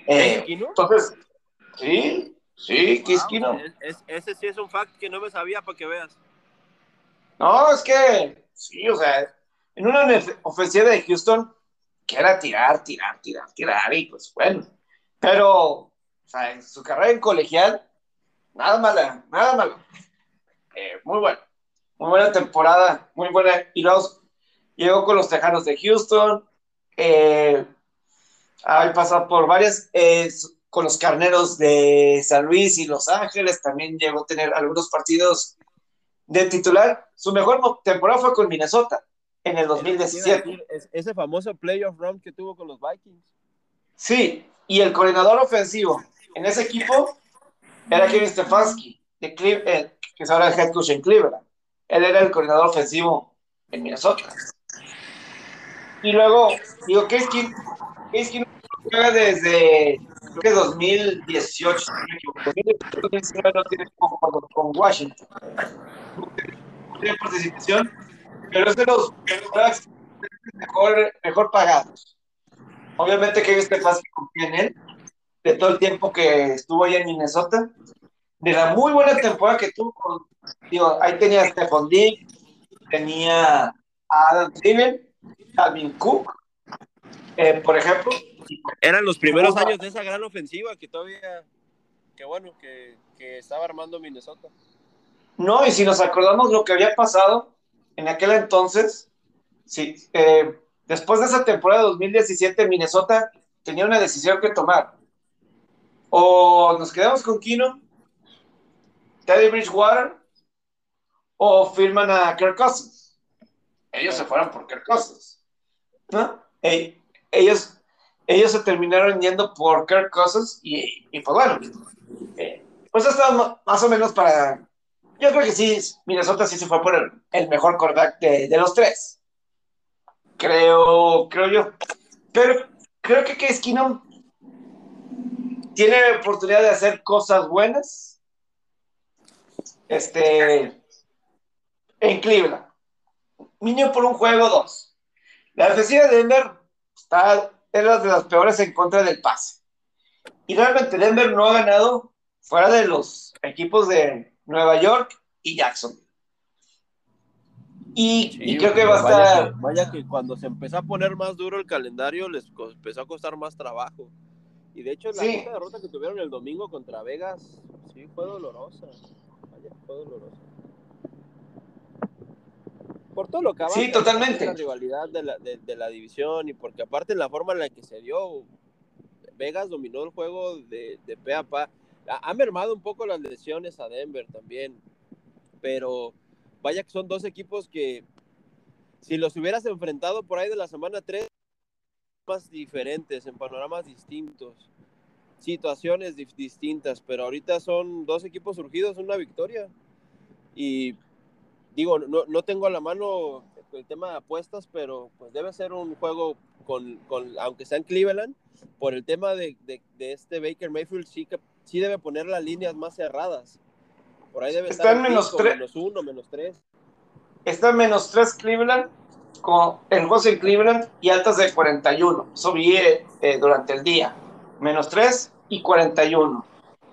Eh, entonces, sí, Sí, Case ese sí es un fact que no me sabía para que veas. No, es que, sí, o sea, en una ofensiva de Houston, que era tirar, tirar, tirar, tirar, y pues bueno. Pero, o sea, en su carrera en colegial, nada mala, nada malo. Eh, muy bueno. Muy buena temporada, muy buena. Y luego llegó con los Tejanos de Houston. Eh, ha pasado por varias. Eh, con los carneros de San Luis y Los Ángeles, también llegó a tener algunos partidos de titular. Su mejor temporada fue con Minnesota en el 2017. ese famoso playoff run que tuvo con los Vikings. Sí, y el coordinador ofensivo en ese equipo era Kevin Stefanski, de eh, que es ahora el head coach en Cleveland. Él era el coordinador ofensivo en Minnesota. Y luego, digo, ¿qué es que, qué es que juega desde creo que 2018, no tiene con Washington. No tiene participación, pero es de los mejor, mejor pagados. Obviamente este fácil confía en él, de todo el tiempo que estuvo allá en Minnesota, de la muy buena temporada que tuvo, digo, ahí tenía a Stephon Dick, tenía a Adam Thielen, Alvin Cook, eh, por ejemplo, eran los primeros años de esa gran ofensiva que todavía, que bueno, que, estaba armando Minnesota. No, y si nos acordamos lo que había pasado en aquel entonces, sí, eh, después de esa temporada de 2017, Minnesota tenía una decisión que tomar. O nos quedamos con Kino, Teddy Bridgewater, o firman a Kirk Cousins. Ellos se fueron por Kirk Cousins. ¿no? ellos ellos se terminaron yendo por Kirk Cousins y, y pues bueno, eh, pues estaba más o menos para... Yo creo que sí, Minnesota sí se fue por el, mejor quarterback de, los tres. Creo, creo yo. Pero creo que Case Keenum tiene oportunidad de hacer cosas buenas. Este, en Cleveland. Niño por un juego, dos. La defensiva de Denver está era de las peores en contra del pase. Y realmente Denver no ha ganado fuera de los equipos de Nueva York y Jackson. Y, creo que va a estar. vaya que cuando se empezó a poner más duro el calendario, les empezó a costar más trabajo. Y de hecho, la derrota que tuvieron el domingo contra Vegas, sí, fue dolorosa. Vaya, fue dolorosa. Por todo lo que Sí, totalmente. La rivalidad de la, de, la división y porque aparte la forma en la que se dio, Vegas dominó el juego de, de pe a pa. Ha, ha mermado un poco las lesiones a Denver también, pero vaya que son dos equipos que si los hubieras enfrentado por ahí de la semana 3, diferentes, en panoramas distintos, situaciones distintas, pero ahorita son dos equipos surgidos, una victoria. Y digo, no, no tengo a la mano el tema de apuestas, pero pues debe ser un juego con, con aunque sea en Cleveland, por el tema de, de, este Baker Mayfield, sí, que, sí debe poner las líneas más cerradas. Por ahí debe estar menos, tres menos uno, menos tres. Está en menos tres Cleveland, con el juego en Cleveland y altas de 41. Eso vi eh, durante el día. Menos 3 y 41.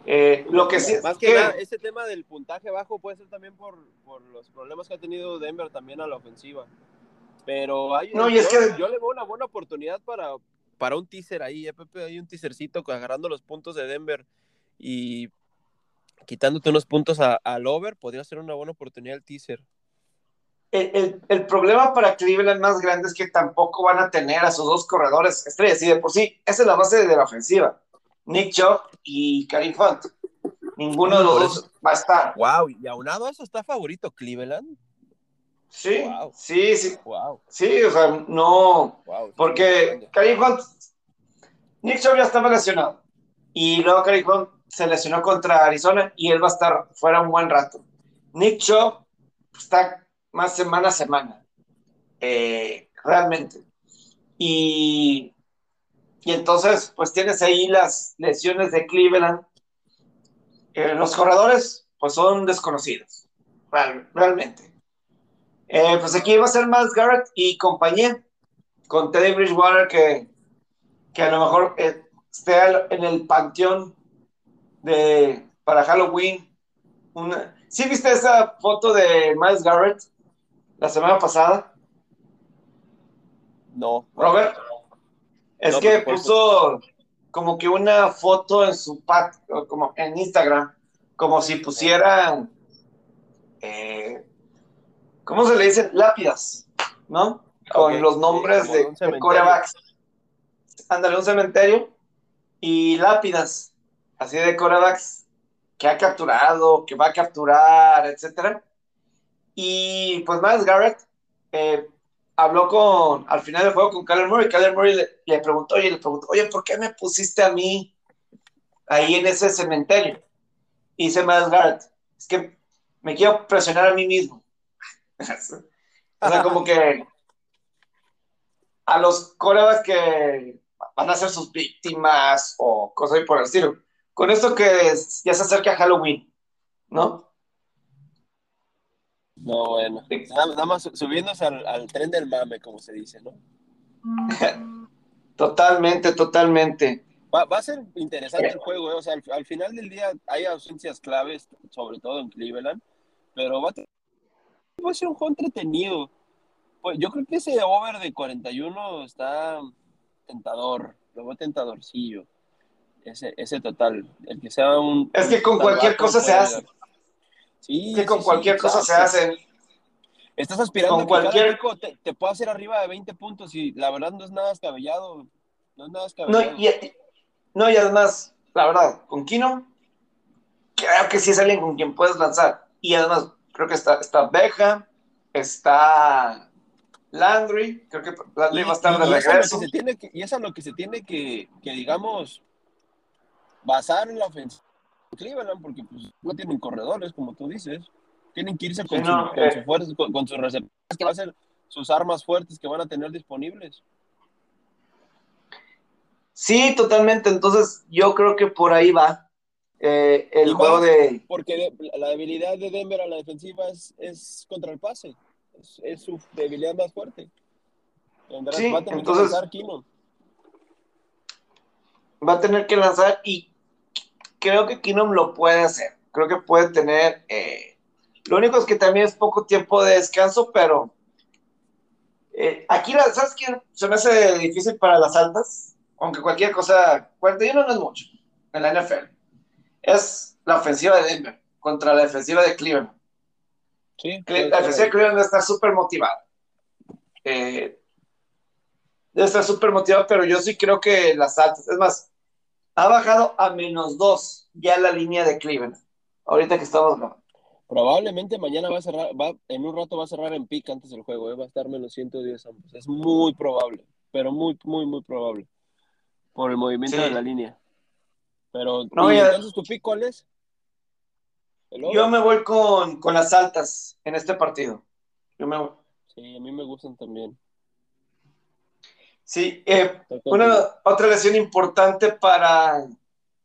Eh, lo que sí Más que, nada, ese tema del puntaje bajo puede ser también por, por, los problemas que ha tenido Denver también a la ofensiva. Pero hay, no, yo, es que... yo le veo una buena oportunidad para, para un teaser ahí, eh, Pepe, hay un teasercito agarrando los puntos de Denver y quitándote unos puntos al over, podría ser una buena oportunidad el teaser el, problema para Cleveland más grande es que tampoco van a tener a sus dos corredores estrellas. Y de por sí, esa es la base de la ofensiva. Nick Chubb y Karim Hunt. Ninguno de los dos va a estar. Wow, y aunado a eso está favorito Cleveland. Sí, sí, sí. Wow. Sí, o sea, no. porque Karim Hunt, Nick Chubb ya estaba lesionado. Y luego Karim Hunt se lesionó contra Arizona y él va a estar fuera un buen rato. Nick Chubb está más semana a semana, eh, realmente. Y, y entonces, pues tienes ahí las lesiones de Cleveland. Eh, los corredores, pues son desconocidos, realmente. Eh, pues aquí va a ser más Garrett y compañía, con Teddy Bridgewater que, que a lo mejor esté en el panteón de, para Halloween. Una, ¿Sí viste esa foto de Miles Garrett? La semana pasada? No. Robert. Es que puso como que una foto en su patio, como en Instagram, como si pusieran, eh, ¿cómo se le dice? Lápidas, ¿no? Con los nombres de, de corebacks. Ándale, un cementerio y lápidas, así de corebacks que ha capturado, que va a capturar, etcétera. Y pues Miles Garrett eh, habló con, al final del juego con Kyler Murray. Kyler Murray le, preguntó, oye, le preguntó, oye, ¿por qué me pusiste a mí ahí en ese cementerio? Y dice Miles Garrett, es que me quiero presionar a mí mismo. o sea, como que a los corebas que van a ser sus víctimas o cosas por el estilo. Con esto que ya se acerca Halloween, ¿no? No, bueno. Nada, más subiéndose al, tren del mame, como se dice, ¿no? Totalmente, totalmente. Va, a ser interesante el juego, ¿eh? o sea, al, final del día hay ausencias claves, sobre todo en Cleveland, pero va a, ser un juego entretenido. Pues yo creo que ese over de 41 está tentador, lo veo tentadorcillo. Ese, ese total, el que sea un... Es que con cualquier cosa se hace. Sí, que con cualquier cosa se hace. Estás aspirando a cualquier... te, te pueda hacer arriba de 20 puntos y la verdad no es nada descabellado. No es nada descabellado. No, y, no, y además, la verdad, con Kino, creo que sí es alguien con quien puedes lanzar. Y además, creo que está, está Beja, está Landry, creo que Landry va a estar de regreso. y es a lo que se tiene que, que digamos, basar en la ofensiva Cleveland, porque pues, no tienen corredores, como tú dices. Tienen que irse con, su, eh. con, sus receptores, que van a ser sus armas fuertes que van a tener disponibles. Sí, totalmente. Entonces, yo creo que por ahí va eh, el juego de. Porque la debilidad de Denver a la defensiva es, es contra el pase. Es, su debilidad más fuerte. Sí, entonces, Va a tener que lanzar y creo que Keenum lo puede hacer. Creo que puede tener eh, Lo único es que también es poco tiempo de descanso, pero eh, aquí, ¿sabes qué? Se me hace difícil para las altas, aunque cualquier cosa, 41 no es mucho en la NFL. Es la ofensiva de Denver contra la defensiva de Cleveland. Sí, la defensiva de Cleveland está súper motivada. Eh, debe estar súper motivada, pero yo sí creo que las altas, es más, ha bajado a menos dos ya la línea de Cleveland. Ahorita que estamos Probablemente mañana va a cerrar, va, en un rato va a cerrar en pick antes del juego, ¿eh? va a estar menos 110 ambos. Es muy probable, pero muy, muy, muy probable. Por el movimiento de la línea. Pero, no, entonces tu pick cuál es? Yo me voy con, con, las altas en este partido. Yo me Sí, a mí me gustan también. Sí, eh, una otra lesión importante para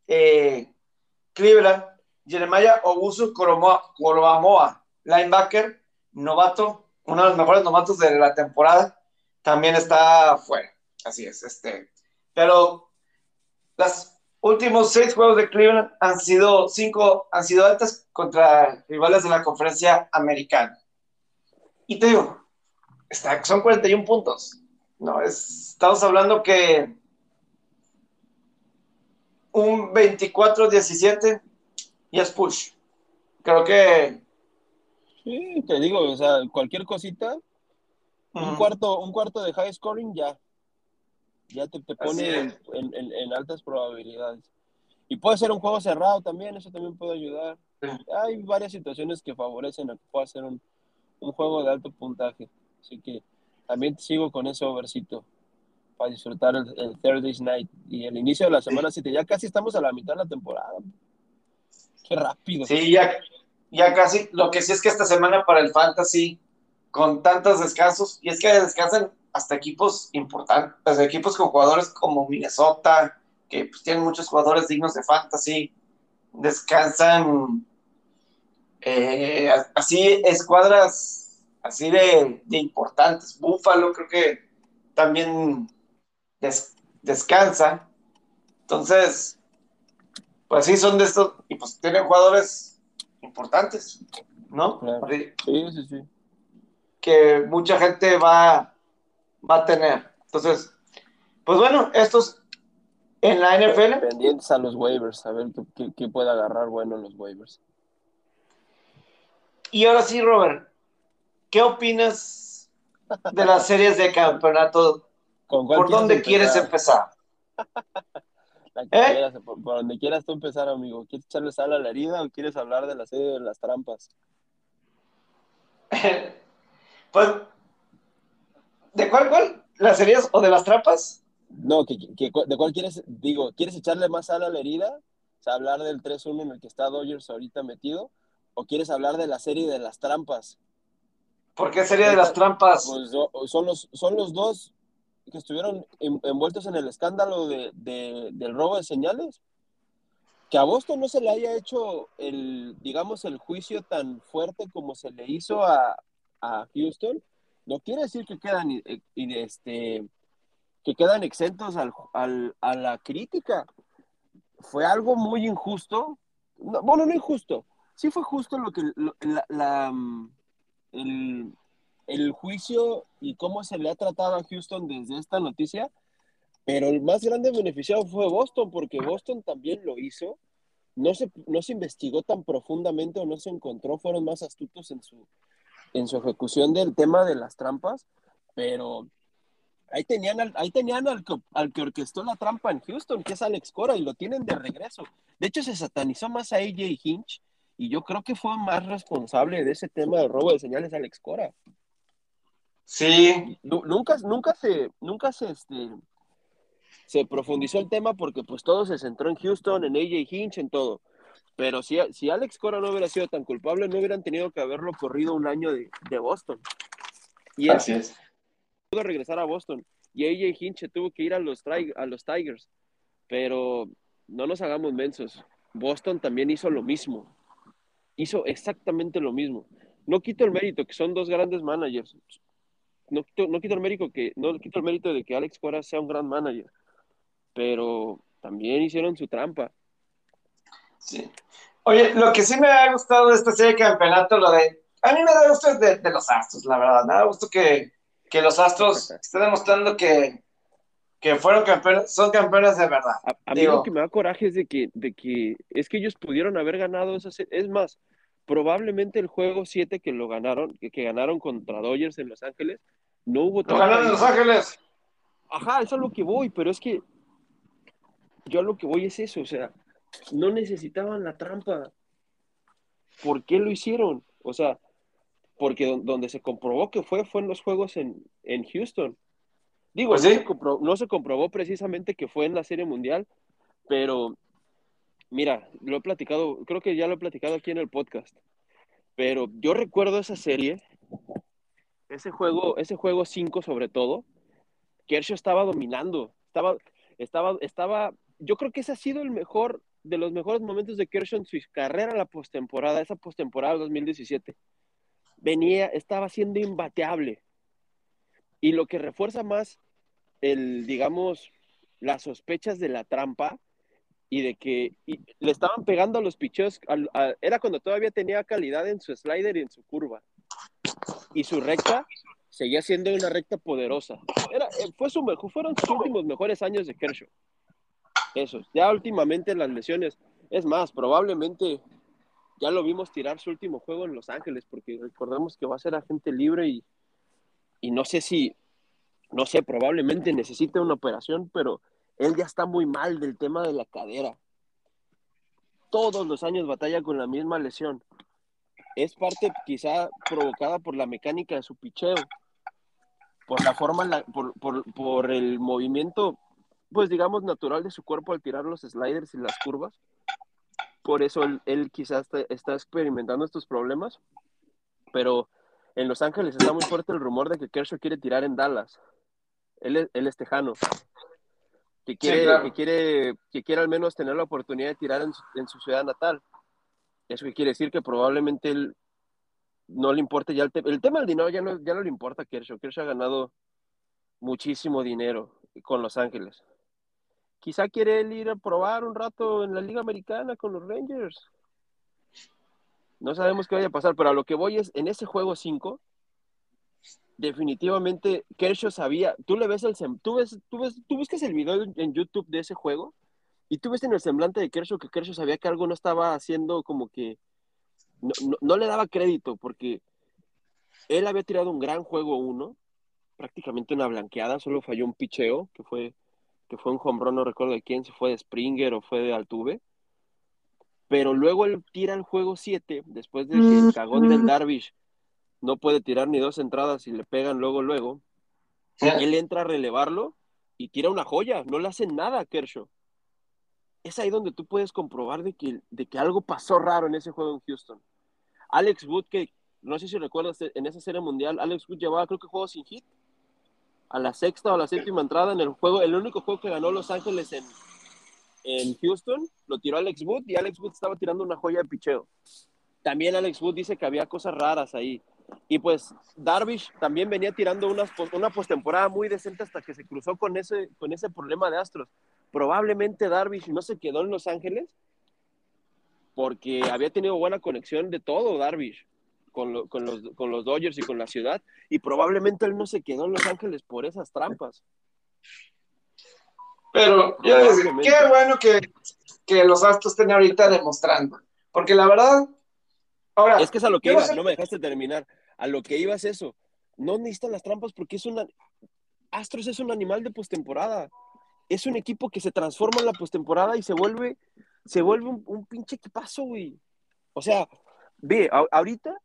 eh, Cleveland, Jeremiah Obusu Coroamoa, linebacker, novato, uno de los mejores novatos de la temporada, también está fuera. Así es, este. Pero los últimos seis juegos de Cleveland han sido cinco, han sido altas contra rivales de la conferencia americana. Y te digo, está, son 41 puntos. No, estamos hablando que un 24-17 y es push. Creo que. Sí, te digo, o sea, cualquier cosita, un, cuarto, un cuarto de high scoring ya. Ya te, pone en, altas probabilidades. Y puede ser un juego cerrado también, eso también puede ayudar. Hay varias situaciones que favorecen a que pueda ser un, un juego de alto puntaje. Así que también sigo con ese overcito para disfrutar el, el Thursday Night y el inicio de la semana 7. Ya casi estamos a la mitad de la temporada. Qué rápido. Sí, ya, ya casi. Lo que sí es que esta semana para el Fantasy, con tantos descansos, y es que descansan hasta equipos importantes, equipos con jugadores como Minnesota, que pues, tienen muchos jugadores dignos de Fantasy, descansan eh, así escuadras así de, importantes. Búfalo creo que también descansa. Entonces, pues sí, son de estos, y pues tienen jugadores importantes, ¿no? Sí, sí, sí. Que mucha gente va, va a tener. Entonces, pues bueno, estos en la NFL. Pendientes a los waivers, a ver qué, qué puede agarrar bueno en los waivers. Y ahora sí, Robert, ¿Qué opinas de las series de campeonato? ¿Por dónde quieres empezar? ¿Eh? por, donde quieras tú empezar, amigo. ¿Quieres echarle sal a la herida o quieres hablar de la serie de las trampas? pues, ¿de cuál, cuál? ¿Las series o de las trampas? No, que, ¿de cuál quieres? Digo, ¿quieres echarle más sal a la herida? O sea, hablar del 3-1 en el que está Dodgers ahorita metido. ¿O quieres hablar de la serie de las trampas? ¿Por qué sería de las trampas? Pues son, los, son los dos que estuvieron envueltos en el escándalo de, del robo de señales. Que a Boston no se le haya hecho el, digamos, el juicio tan fuerte como se le hizo a, Houston, no quiere decir que quedan, eh, este, que quedan exentos al, a la crítica. Fue algo muy injusto. bueno, no injusto. Sí fue justo lo que la el, juicio y cómo se le ha tratado a Houston desde esta noticia, pero el más grande beneficiado fue Boston, porque Boston también lo hizo. No se, no se investigó tan profundamente o no se encontró, fueron más astutos en su, en su ejecución del tema de las trampas, pero ahí tenían, al, ahí tenían al, al, que orquestó la trampa en Houston, que es Alex Cora, y lo tienen de regreso. De hecho, se satanizó más a AJ Hinch y yo creo que fue más responsable de ese tema del robo de señales Alex Cora. Sí. Nunca, nunca se, nunca se, este, se profundizó el tema porque pues todo se centró en Houston, en AJ Hinch, en todo. Pero si, si Alex Cora no hubiera sido tan culpable, no hubieran tenido que haberlo corrido un año de, Boston. Y Así es. Pudo regresar a Boston. Y AJ Hinch tuvo que ir a los, a los Tigers. Pero no nos hagamos mensos. Boston también hizo lo mismo hizo exactamente lo mismo. No quito el mérito, que son dos grandes managers. No quito, el mérito que, no quito el mérito de que Alex Cora sea un gran manager, pero también hicieron su trampa. Sí. Oye, lo que sí me ha gustado de esta serie de campeonato, lo de. A mí me da gusto de, de los Astros, la verdad. Me da gusto que, que los Astros estén demostrando que, que fueron campeones, son campeones de verdad. A, mí lo que me da coraje es de que, de que es que ellos pudieron haber ganado esa serie. Es más, probablemente el juego 7 que lo ganaron, que, que, ganaron contra Dodgers en Los Ángeles, no hubo Lo ganaron en Los Ángeles. Ajá, eso es lo que voy, pero es que yo a lo que voy es eso, o sea, no necesitaban la trampa. ¿Por qué lo hicieron? O sea, porque donde se comprobó que fue, fue en los juegos en, en Houston. Digo, pues no, se comprobó, no, se comprobó, precisamente que fue en la Serie Mundial, pero mira, lo he platicado, creo que ya lo he platicado aquí en el podcast, pero yo recuerdo esa serie, ese juego, ese juego 5 sobre todo, Kershaw estaba dominando, estaba, estaba, estaba, yo creo que ese ha sido el mejor, de los mejores momentos de Kershaw en su carrera la postemporada, esa postemporada 2017. Venía, estaba siendo imbateable. Y lo que refuerza más el, digamos, las sospechas de la trampa y de que le estaban pegando a los picheos, era cuando todavía tenía calidad en su slider y en su curva. Y su recta seguía siendo una recta poderosa. Era, eh, fue su mejor, fueron sus últimos mejores años de Kershaw. Esos. Ya últimamente las lesiones. Es más, probablemente ya lo vimos tirar su último juego en Los Ángeles, porque recordemos que va a ser agente libre y, y no sé si, no sé, probablemente necesite una operación, pero él ya está muy mal del tema de la cadera. Todos los años batalla con la misma lesión. Es parte quizá provocada por la mecánica de su picheo por la forma, por, por, por, el movimiento, pues digamos, natural de su cuerpo al tirar los sliders y las curvas. Por eso él, él quizás está, experimentando estos problemas. Pero en Los Ángeles está muy fuerte el rumor de que Kershaw quiere tirar en Dallas. Él, él es tejano. Que quiere, que, quiere, que quiere al menos tener la oportunidad de tirar en su, en su ciudad natal. Eso quiere decir que probablemente él no le importa ya el, el tema del dinero, ya no, ya no le importa a Kershaw. Kershaw ha ganado muchísimo dinero con Los Ángeles. Quizá quiere él ir a probar un rato en la Liga Americana con los Rangers. No sabemos qué vaya a pasar, pero a lo que voy es, en ese juego 5, definitivamente Kershaw sabía, tú le ves el, tú ves, tú ves, tú buscas el video en YouTube de ese juego y tú ves en el semblante de Kershaw que Kershaw sabía que algo no estaba haciendo como que no, le daba crédito porque él había tirado un gran juego uno, prácticamente una blanqueada, solo falló un picheo, que fue, que fue un home no recuerdo de quién, si fue de Springer o fue de Altuve. Pero luego él tira el juego 7, después de que el cagón del Darvish no puede tirar ni dos entradas y le pegan luego, luego. Él entra a relevarlo y tira una joya, no le hacen nada a Kershaw es ahí donde tú puedes comprobar de que, de que algo pasó raro en ese juego en Houston. Alex Wood, que no sé si recuerdas, en esa serie mundial, Alex Wood llevaba creo que juego sin hit. A la sexta o la séptima entrada en el juego, el único juego que ganó Los Ángeles en, en Houston, lo tiró Alex Wood y Alex Wood estaba tirando una joya de picheo. También Alex Wood dice que había cosas raras ahí. Y pues Darvish también venía tirando una, una postemporada muy decente hasta que se cruzó con ese, con ese problema de Astros. Probablemente Darvish no se quedó en Los Ángeles porque había tenido buena conexión de todo Darvish con, los, con los Dodgers y con la ciudad, y probablemente él no se quedó en Los Ángeles por esas trampas. Pero qué bueno que, que, los Astros estén ahorita demostrando, porque la verdad, ahora... Es que es a lo que iba, no me dejaste terminar, a lo que iba es eso, no necesitan las trampas porque es una... Astros es un animal de postemporada, es un equipo que se transforma en la postemporada y se vuelve se vuelve un, pinche equipazo, güey. O sea, ve, ahorita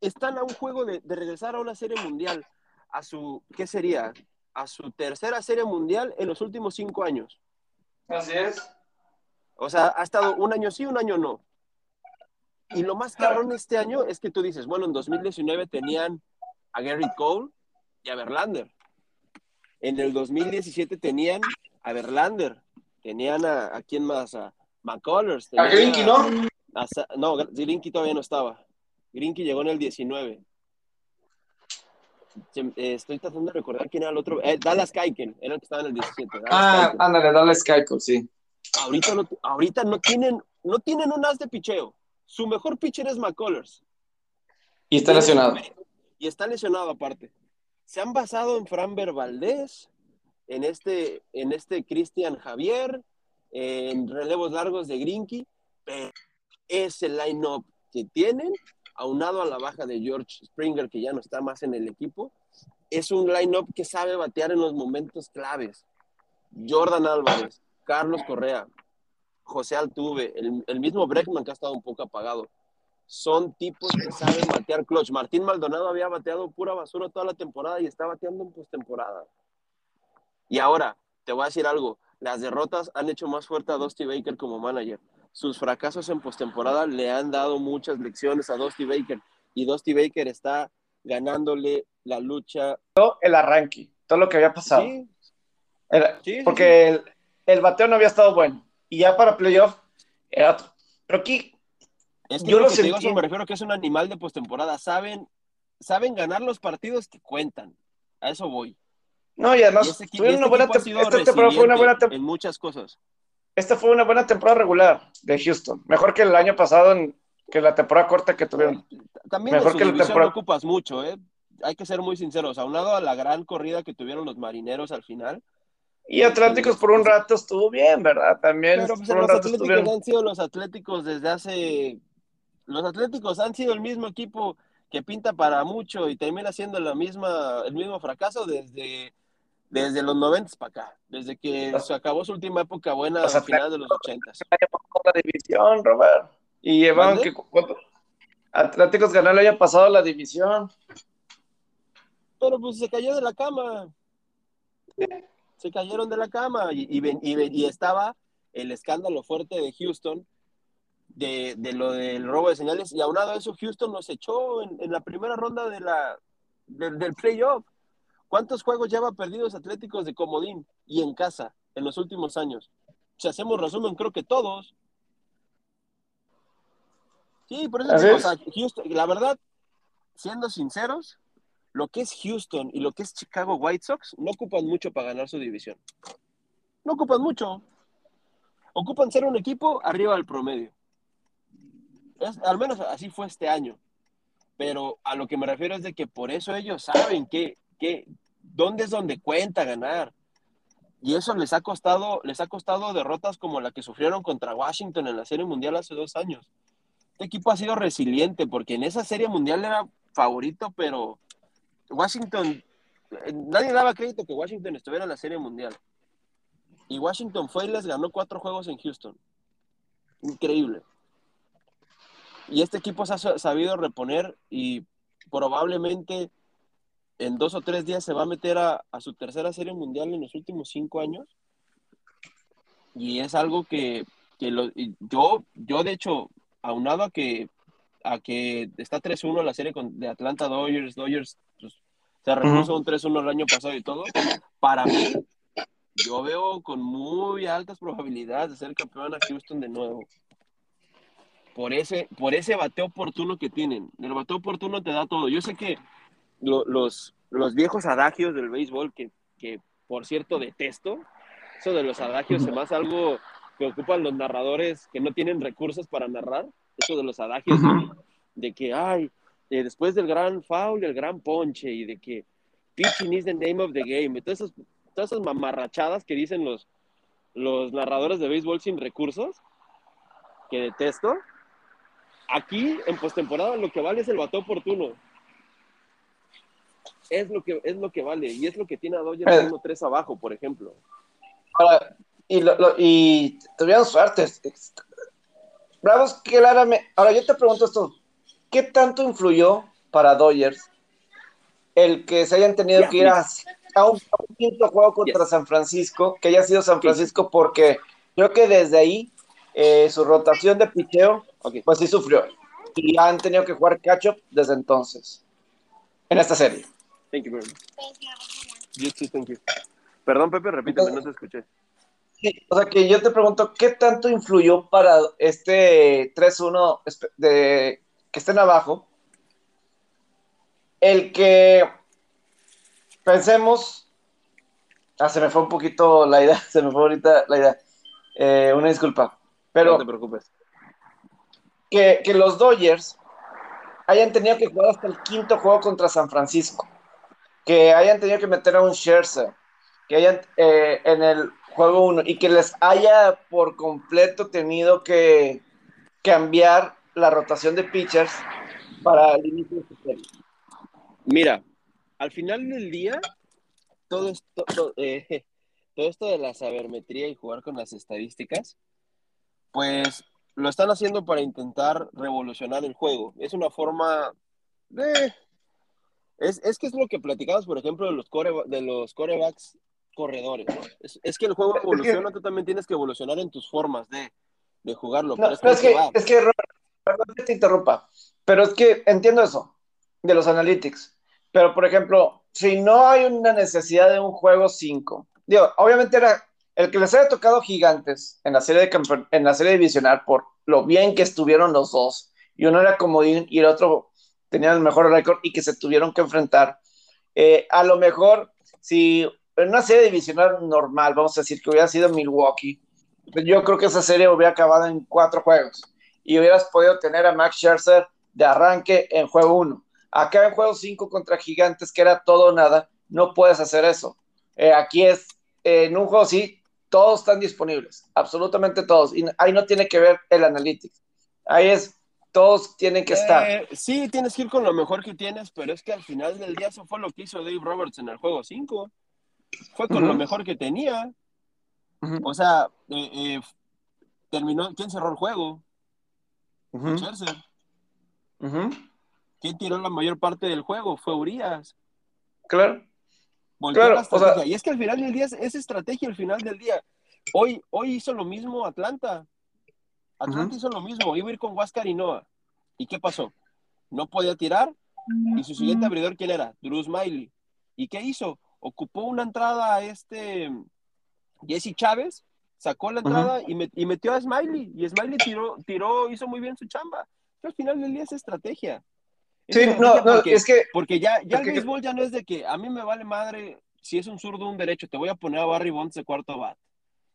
están a un juego de, regresar a una serie mundial, a su, ¿qué sería? A su tercera serie mundial en los últimos cinco años. Así es. O sea, ha estado un año sí, un año no. Y lo más cabrón este año es que tú dices, bueno, en 2019 tenían a Gary Cole y a Verlander. En el 2017 tenían a Verlander. Tenían a, a quién más, a, McCullers. ¿A Grinky no? no, Grinky todavía no estaba. Grinky llegó en el 19. Eh, estoy tratando de recordar quién era el otro. Eh, Dallas Kaiken, era el que estaba en el 17. ah, ándale, Dallas Kaiken, sí. Ahorita no, ahorita no tienen, no tienen un as de picheo. Su mejor pitcher es McCullers. Y está lesionado. Y está lesionado aparte. Se han basado en Framber Valdés, en este, en este Cristian Javier, en relevos largos de Grinky, pero ese line-up que tienen, aunado a la baja de George Springer, que ya no está más en el equipo, es un line-up que sabe batear en los momentos claves. Jordan Álvarez, Carlos Correa, José Altuve, el, mismo Breckman que ha estado un poco apagado. Son tipos que saben batear clutch. Martín Maldonado había bateado pura basura toda la temporada y está bateando en postemporada. Y ahora, te voy a decir algo. Las derrotas han hecho más fuerte a Dusty Baker como manager. Sus fracasos en postemporada le han dado muchas lecciones a Dusty Baker. Y Dusty Baker está ganándole la lucha. El arranque, todo lo que había pasado. Sí, Era- Sí, sí, porque El, el bateo no había estado bueno. Y ya para playoff era otro. Pero aquí, Es que Yo lo lo que digo, me refiero a que es un animal de postemporada. Saben, saben ganar los partidos que cuentan. A eso voy. no, y Y además este, tuvieron este esta temporada fue una buena resiliente tem- en muchas cosas. Esta fue una buena temporada regular de Houston. Mejor que el año pasado, en, que la temporada corta que tuvieron. También Mejor en su que la división temporada- no ocupas mucho, ¿eh? Hay que ser muy sinceros. Aunado a la gran corrida que tuvieron los marineros al final. Y Atlánticos por un rato estuvo bien, ¿verdad? También Pero pues, por un los rato Atléticos estuvieron. han sido los Atléticos desde hace. Los Atléticos han sido el mismo equipo que pinta para mucho y termina siendo la misma, el mismo fracaso desde, desde los 90 para acá. Desde que Los- se acabó su última época buena los al final de los 80. la división, Robert. Y llevaban que cuánto- Atléticos ganó el año pasado la división. Pero pues se cayó de la cama. Se cayeron de la cama y, y estaba el escándalo fuerte de Houston de, de lo del robo de señales y aunado a eso Houston nos echó en, en la primera ronda de la, del, del playoff. ¿Cuántos juegos lleva perdidos Atléticos de Comodín y en casa en los últimos años? Si hacemos resumen, creo que todos. Sí, por eso Así digo, o es. sea, Houston, la verdad, siendo sinceros, lo que es Houston y lo que es Chicago White Sox no ocupan mucho para ganar su división. No ocupan mucho. Ocupan ser un equipo arriba del promedio. Es- al menos así fue este año. Pero a lo que me refiero es de que por eso ellos saben que, que dónde es donde cuenta ganar. Y eso les ha costado, les ha costado derrotas como la que sufrieron contra Washington en la Serie Mundial hace dos años. Este equipo ha sido resiliente porque en esa Serie Mundial era favorito, pero Washington, eh, nadie daba crédito que Washington estuviera en la Serie Mundial. Y Washington fue y les ganó cuatro juegos en Houston. Increíble. Y este equipo se ha sa- sabido reponer y probablemente en dos o tres días se va a meter a, a su tercera serie mundial en los últimos cinco años. Y es algo que, que lo- yo, yo, de hecho, aunado a que, a que está 3-1 la serie con- de Atlanta Dodgers, Dodgers pues, se repuso un 3-1 el año pasado y todo, para mí, yo veo con muy altas probabilidades de ser campeón a Houston de nuevo. Por ese, por ese bateo oportuno que tienen. El bateo oportuno te da todo. Yo sé que lo- los, los viejos adagios del béisbol, que, que por cierto detesto, eso de los adagios se hace algo que ocupan los narradores que no tienen recursos para narrar. Eso de los adagios de, de que, ay, eh, después del gran foul, el gran ponche y de que pitching is the name of the game. Todas esas, todas esas mamarrachadas que dicen los, los narradores de béisbol sin recursos, que detesto. Aquí, en postemporada, lo que vale es el bateo oportuno. Es lo que, es lo que vale. Y es lo que tiene a Dodgers Eh. 1-3 abajo, por ejemplo. Ahora, y, lo, lo- y tuvieron suerte. Bravos, claramente. Ahora, yo te pregunto esto: ¿qué tanto influyó para Dodgers el que se hayan tenido que ir a, a un, a un quinto juego contra. San Francisco? Que haya sido San. Francisco, porque creo que desde ahí eh, su rotación de picheo, Ok. pues sí sufrió. Y han tenido que jugar catch-up desde entonces, en esta serie. Thank you very much. You too, thank you. Perdón, Pepe, repíteme, no te escuché. O sea que yo te pregunto, ¿qué tanto influyó para este 3-1 espe- de que estén abajo? El que pensemos, ah, se me fue un poquito la idea, se me fue ahorita la idea, Eh, una disculpa, no pero te preocupes. que, que los Dodgers hayan tenido que jugar hasta el quinto juego contra San Francisco, que hayan tenido que meter a un Scherzer, que hayan eh, en el juego uno y que les haya por completo tenido que cambiar la rotación de pitchers para el inicio de serie. Mira, al final del día, todo esto, todo, eh, todo esto de la sabermetría y jugar con las estadísticas, pues lo están haciendo para intentar revolucionar el juego. Es una forma de... Es, es que es lo que platicamos, por ejemplo, de los, core, de los corebacks corredores. Es, es, que el juego evoluciona, tú también tienes que evolucionar en tus formas de, de jugarlo. No, pero es, que, es que, perdón que te interrumpa, pero es que entiendo eso, de los analytics. Pero, por ejemplo, si no hay una necesidad de un juego 5, digo, obviamente era el que les haya tocado gigantes en la serie de en la serie divisional por lo bien que estuvieron los dos, y uno era comodín y el otro tenía el mejor récord y que se tuvieron que enfrentar. Eh, a lo mejor, si en una serie divisional normal, vamos a decir que hubiera sido Milwaukee, pues yo creo que esa serie hubiera acabado en cuatro juegos y hubieras podido tener a Max Scherzer de arranque en juego uno. Acá en juego cinco contra Gigantes, que era todo o nada, no puedes hacer eso. Eh, aquí es, eh, en un juego sí, todos están disponibles, absolutamente todos. Y ahí no tiene que ver el analytics. Ahí es, todos tienen que estar. Eh, sí, tienes que ir con lo mejor que tienes, pero es que al final del día eso fue lo que hizo Dave Roberts en el juego 5. Fue con uh -huh. lo mejor que tenía. Uh -huh. O sea, eh, eh, terminó. ¿Quién cerró el juego? Uh -huh. ¿Quién tiró la mayor parte del juego? Fue Urias. Claro. Claro, o sea, y es que al final del día es estrategia al final del día. Hoy, hoy hizo lo mismo Atlanta. Atlanta uh -huh. hizo lo mismo, iba a ir con Huáscar y Noah. ¿Y qué pasó? No podía tirar. Y su siguiente abridor, ¿quién era? Drew Smiley. ¿Y qué hizo? Ocupó una entrada a este Jesse Chávez, sacó la entrada uh -huh. y, met y, metió a Smiley. Y Smiley tiró, tiró, hizo muy bien su chamba. Pero al final del día es estrategia. Sí, no, no, porque, es que. Porque ya, ya porque, el béisbol ya no es de que a mí me vale madre si es un zurdo o un derecho. Te voy a poner a Barry Bonds de cuarto bat.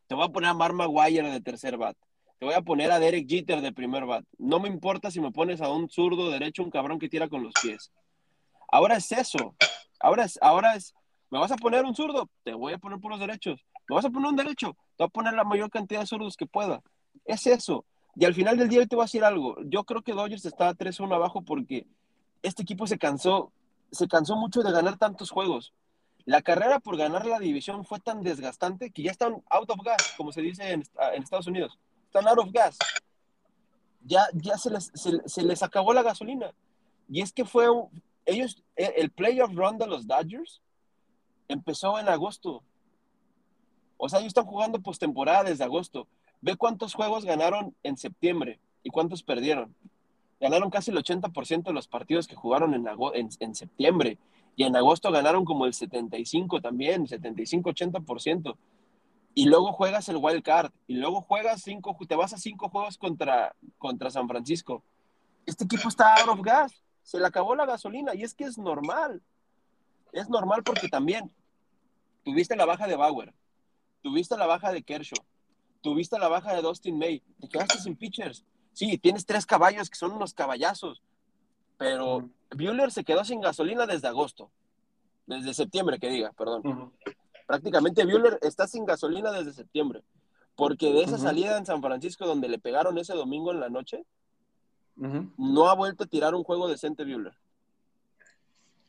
Te voy a poner a Mark Maguire de tercer bat. Te voy a poner a Derek Jeter de primer bat. No me importa si me pones a un zurdo derecho, un cabrón que tira con los pies. Ahora es eso. Ahora es, ahora es, ¿me vas a poner un zurdo? Te voy a poner por los derechos. ¿Me vas a poner un derecho? Te voy a poner la mayor cantidad de zurdos que pueda. Es eso. Y al final del día te voy a decir algo. Yo creo que Dodgers está 3-1 abajo porque este equipo se cansó, se cansó mucho de ganar tantos juegos. La carrera por ganar la división fue tan desgastante que ya están out of gas, como se dice en, en Estados Unidos. Están out of gas. Ya, ya se, les, se, les acabó la gasolina. Y es que fue ellos, el playoff run de los Dodgers empezó en agosto. O sea, ellos están jugando postemporada desde agosto. Ve cuántos juegos ganaron en septiembre y cuántos perdieron ganaron casi el 80% de los partidos que jugaron en, en, en, septiembre. Y en agosto ganaron como el 75 también, 75-80%. Y luego juegas el wild card. Y luego juegas cinco, te vas a cinco juegos contra, contra San Francisco. Este equipo está out of gas. Se le acabó la gasolina. Y es que es normal. Es normal porque también tuviste la baja de Bauer. Tuviste la baja de Kershaw. Tuviste la baja de Dustin May. Te quedaste sin pitchers Sí, tienes tres caballos que son unos caballazos, pero. Bueller se quedó sin gasolina desde agosto, desde septiembre, que diga, perdón. Uh -huh. Prácticamente Bueller está sin gasolina desde septiembre, porque de esa uh -huh. salida en San Francisco donde le pegaron ese domingo en la noche, no ha vuelto a tirar un juego decente Bueller.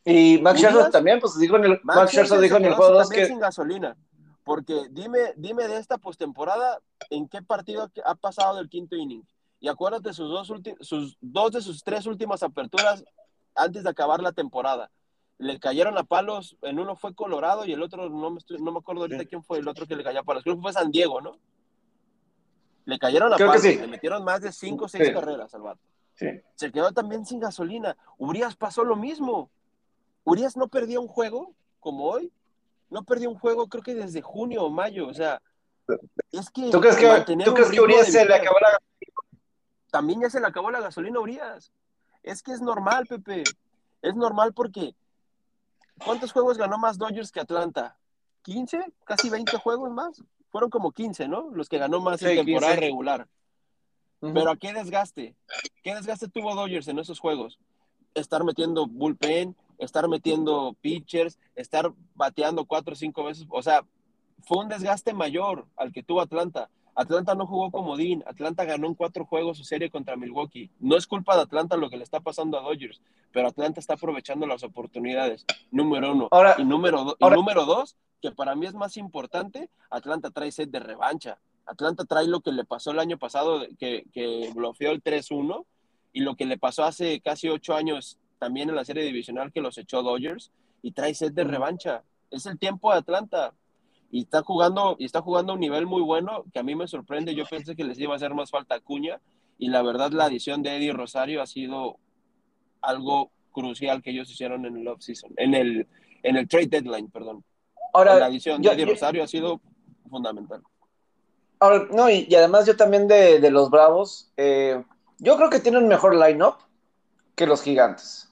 Y Max Scherzer también, pues dijo en el, Max, Max Scherzer dijo en el juego 2 que... sin gasolina. Porque dime, dime de esta postemporada, ¿en qué partido ha pasado del quinto inning? Y acuérdate sus dos, sus dos de sus tres últimas aperturas antes de acabar la temporada. Le cayeron a palos, en uno fue Colorado y el otro, no me, estoy, no me acuerdo ahorita quién fue el otro que le cayó a palos. Creo que fue San Diego, ¿no? Le cayeron a Creo palos, sí. le metieron más de cinco o seis sí. carreras al vato. Se quedó también sin gasolina. Urias pasó lo mismo. Urias no perdía un juego como hoy. No perdió un juego, creo que desde junio o mayo. O sea, es que. ¿Tú crees que, ¿tú crees que Urias se le acabó la también ya se le acabó la gasolina a Urias. Es que es normal, Pepe. Es normal porque ¿cuántos juegos ganó más Dodgers que Atlanta? ¿15? ¿Casi 20 juegos más? Fueron como 15, ¿no? Los que ganó más sí, en temporada 15. regular. Pero ¿a qué desgaste? ¿Qué desgaste tuvo Dodgers en esos juegos? Estar metiendo bullpen, estar metiendo pitchers, estar bateando cuatro o cinco veces. O sea, fue un desgaste mayor al que tuvo Atlanta. Atlanta no jugó como Dean. Atlanta ganó en cuatro juegos su serie contra Milwaukee. No es culpa de Atlanta lo que le está pasando a Dodgers, pero Atlanta está aprovechando las oportunidades. Número uno. y, número y número dos, que para mí es más importante, Atlanta trae set de revancha. Atlanta trae lo que le pasó el año pasado, que, que bloqueó el 3-1, y lo que le pasó hace casi ocho años también en la serie divisional que los echó Dodgers, y trae set de revancha. Es el tiempo de Atlanta. Y está jugando, y está jugando a un nivel muy bueno, que a mí me sorprende. Yo pensé que les iba a hacer más falta Cuña, y la verdad la adición de Eddie Rosario ha sido algo crucial que ellos hicieron en el offseason, en el, en el trade deadline, perdón. Ahora, la adición de Eddie Rosario ha sido fundamental. Ahora, no, y, además yo también de, los Bravos, eh, yo creo que tienen mejor line-up que los Gigantes.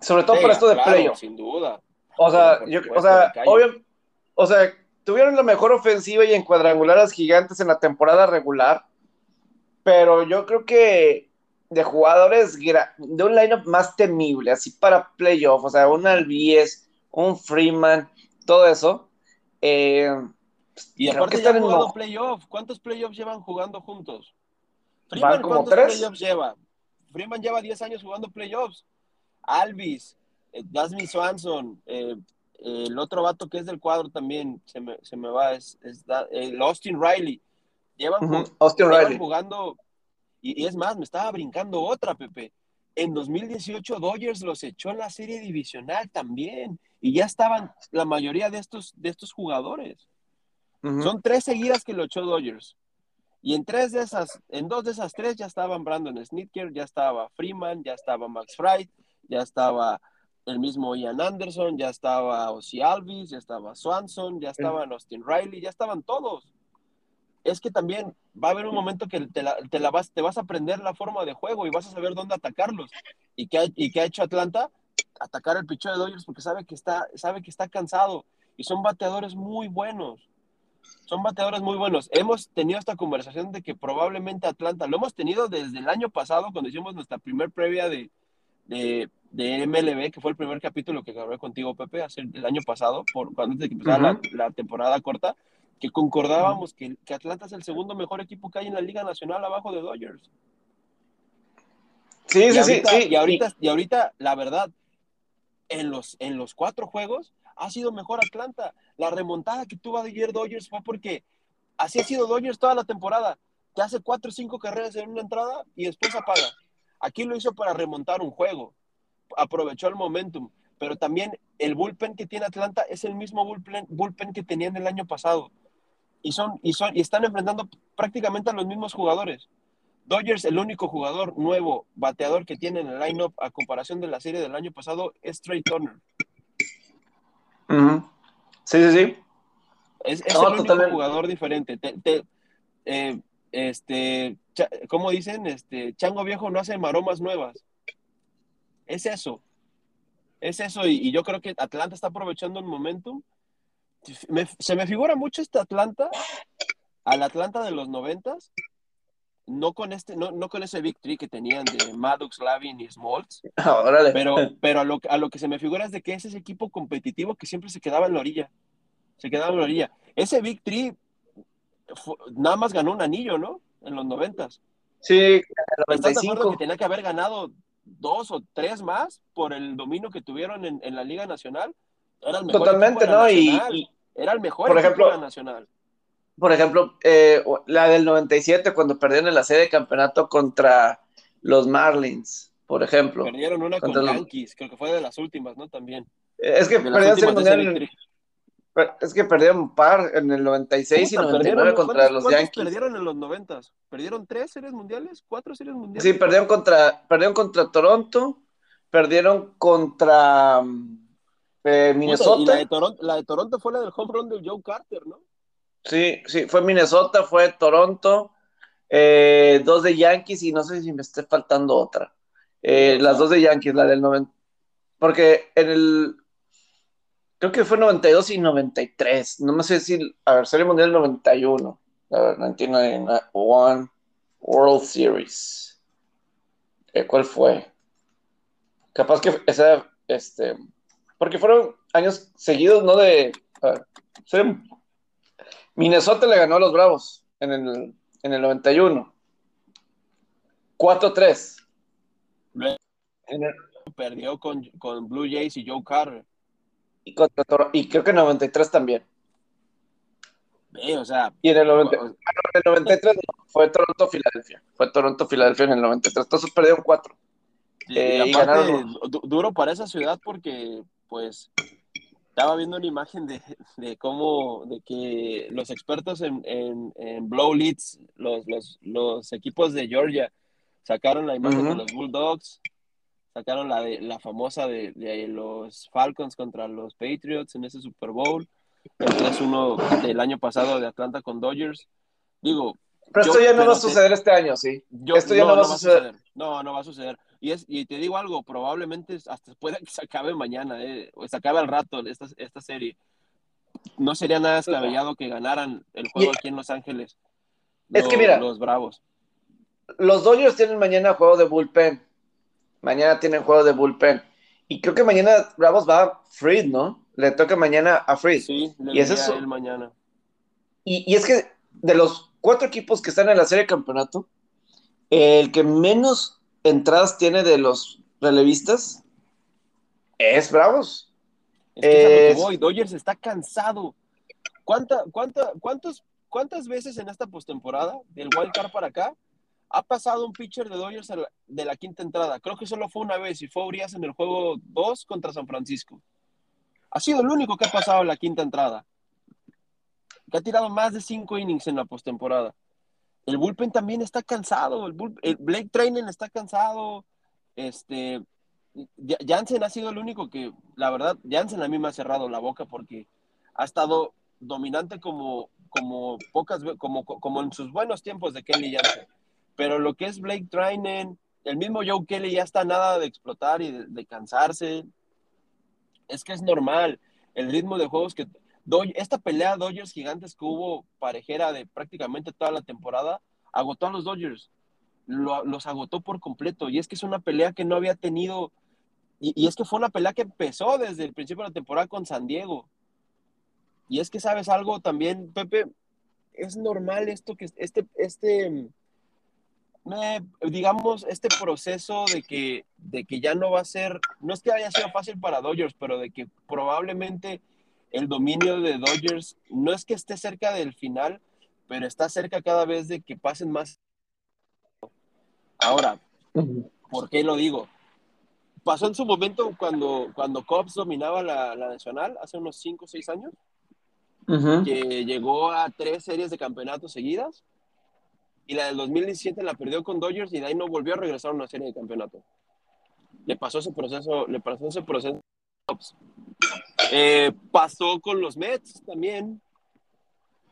Sobre todo por esto de playoff. Sin duda. O sea, yo, o sea, obvio, o sea, tuvieron la mejor ofensiva y en cuadrangulares gigantes en la temporada regular, pero yo creo que de jugadores de un lineup más temible, así para playoff, o sea, un Albies, un Freeman, todo eso. Eh, y aparte han jugado playoff. ¿Cuántos playoffs llevan jugando juntos? Freeman, ¿cuántos playoffs lleva? Freeman lleva 10 años jugando playoffs. Alvis, eh, Dasmy Swanson, eh, el otro vato que es del cuadro también, se me, se me va, es, el Austin Riley. Llevan, Austin Riley. jugando, y, y, es más, me estaba brincando otra, Pepe. En 2018 Dodgers los echó en la serie divisional también, y ya estaban la mayoría de estos, de estos jugadores. Son tres seguidas que lo echó Dodgers. Y en tres de esas, en dos de esas tres ya estaban Brandon Snitker, ya estaba Freeman, ya estaba Max Fried, ya estaba el mismo Ian Anderson, ya estaba Ozzy Alvis, ya estaba Swanson, ya estaban Austin Riley, ya estaban todos. Es que también va a haber un momento que te, la, vas, te vas a aprender la forma de juego y vas a saber dónde atacarlos. ¿Y qué, y qué ha hecho Atlanta? Atacar el picho de Dodgers porque sabe que, está, sabe que está cansado y son bateadores muy buenos son bateadores muy buenos. Hemos tenido esta conversación de que probablemente Atlanta, lo hemos tenido desde el año pasado cuando hicimos nuestra primer previa de, de, de MLB, que fue el primer capítulo que grabé contigo, Pepe, hace el año pasado, por, antes de que empezara la, temporada corta, que concordábamos que, que, Atlanta es el segundo mejor equipo que hay en la Liga Nacional abajo de Dodgers. Sí, sí, sí, Y ahorita, y ahorita, la verdad, en los, en los cuatro juegos, ha sido mejor Atlanta. La remontada que tuvo ayer Dodgers fue porque así ha sido Dodgers toda la temporada. Te hace cuatro o cinco carreras en una entrada y después apaga. Aquí lo hizo para remontar un juego. Aprovechó el momentum. Pero también el bullpen que tiene Atlanta es el mismo bullpen, bullpen que tenían el año pasado. Y, son, y, son, y están enfrentando prácticamente a los mismos jugadores. Dodgers, el único jugador nuevo, bateador que tiene en el lineup a comparación de la serie del año pasado, es Trey Turner. Sí, sí, sí. Es, es el único jugador diferente. Eh, este, ¿cómo dicen? Este, Chango Viejo no hace maromas nuevas. Es eso. Es eso. Y, yo creo que Atlanta está aprovechando el momentum. se me figura mucho este Atlanta al Atlanta de los noventas, no con este, no, no con ese victory que tenían de Maddox, Lavin y Smoltz, pero, pero a, lo, a lo que se me figura es de que es ese equipo competitivo que siempre se quedaba en la orilla, se quedaba en la orilla. Ese victory nada más ganó un anillo, ¿no? En los noventas. Sí, ¿Estás de acuerdo que tenía que haber ganado dos o tres más por el dominio que tuvieron en, en la Liga Nacional? Era el mejor Totalmente, ¿no? Y, era el mejor por ejemplo, de la Nacional por ejemplo, eh, la del 97 cuando perdieron en la serie de campeonato contra los Marlins, por ejemplo. Perdieron una con Yankees, creo que fue de las últimas, ¿no? También. Es que perdieron es que perdieron un par en el 96 y 99 contra los Yankees. perdieron en los 90? ¿Perdieron tres series mundiales? ¿Cuatro series mundiales? Sí, perdieron contra, perdieron contra Toronto, perdieron contra eh, Minnesota. la, de Toronto, la de Toronto fue la del home run de Joe Carter, ¿no? Sí, sí, fue Minnesota, fue Toronto, eh, dos de Yankees y no sé si me esté faltando otra. Eh, las dos de Yankees, la del 90. Porque en el. Creo que fue 92 y 93. No me sé si. A ver, Serie Mundial 91. A ver, 91. World Series. Eh, ¿Cuál fue? Capaz que esa, este, porque fueron años seguidos, ¿no? De, Minnesota le ganó a los Bravos en el, en el 91. 4-3. Perdió con, con, Blue Jays y Joe Carter. Y, y creo que en el 93 también. o sea. Y en el, 93 fue Toronto-Filadelfia. Fue Toronto-Filadelfia en el 93. Entonces perdieron 4. Eh, y, ganaron. Duro para esa ciudad porque, pues, estaba viendo una imagen de, de cómo, de que los expertos en, en, en blow leads, los, los, los, equipos de Georgia, sacaron la imagen de los Bulldogs, sacaron la, de, la famosa de, de, los Falcons contra los Patriots en ese Super Bowl, el 3-1 del año pasado de Atlanta con Dodgers. Digo, pero esto ya no va a suceder este año, sí. esto ya no, va, a suceder. No, no va a suceder. Y, es, y te digo algo, probablemente hasta pueda que se acabe mañana, eh, o se acabe al rato esta, esta serie. No sería nada descabellado que ganaran el juego aquí en Los Ángeles. es que mira, los Bravos. Los Dodgers tienen mañana juego de bullpen. Mañana tienen juego de bullpen. Y creo que mañana Bravos va a Freed, ¿no? Le toca mañana a Freed. Sí, le y es eso. mañana. Y, y, es que de los cuatro equipos que están en la serie de campeonato, el que menos entradas tiene de los relevistas es Bravos. Es que es... voy. Dodgers está cansado. ¿Cuánta, cuánta, cuántos, ¿Cuántas veces en esta postemporada, del wild card para acá, ha pasado un pitcher de Dodgers de la quinta entrada? Creo que solo fue una vez y fue Urias en el juego 2 contra San Francisco. Ha sido el único que ha pasado en la quinta entrada. Que ha tirado más de cinco innings en la postemporada. El bullpen también está cansado. El, Blake Trainen está cansado. Este, Jansen ha sido el único que, la verdad, Jansen a mí me ha cerrado la boca porque ha estado dominante como, como pocas como, como en sus buenos tiempos de Kelly Jansen. Pero lo que es Blake Trainen, el mismo Joe Kelly ya está nada de explotar y de, cansarse. Es que es normal. El ritmo de juegos que esta pelea Dodgers gigantes que hubo parejera de prácticamente toda la temporada, agotó a los Dodgers. los agotó por completo. Y es que es una pelea que no había tenido. Y, es que fue una pelea que empezó desde el principio de la temporada con San Diego. Y es que sabes algo también, Pepe, es normal esto que este, este, digamos, este proceso de que, de que ya no va a ser, no es que haya sido fácil para Dodgers, pero de que probablemente el dominio de Dodgers no es que esté cerca del final, pero está cerca cada vez de que pasen más. Ahora, ¿por qué lo digo? Pasó en su momento cuando, cuando Cubs dominaba la, nacional, hace unos 5 o 6 años, que llegó a tres series de campeonatos seguidas, y la del 2017 la perdió con Dodgers y de ahí no volvió a regresar a una serie de campeonato. Le pasó ese proceso, le pasó ese proceso eh, pasó con los Mets también.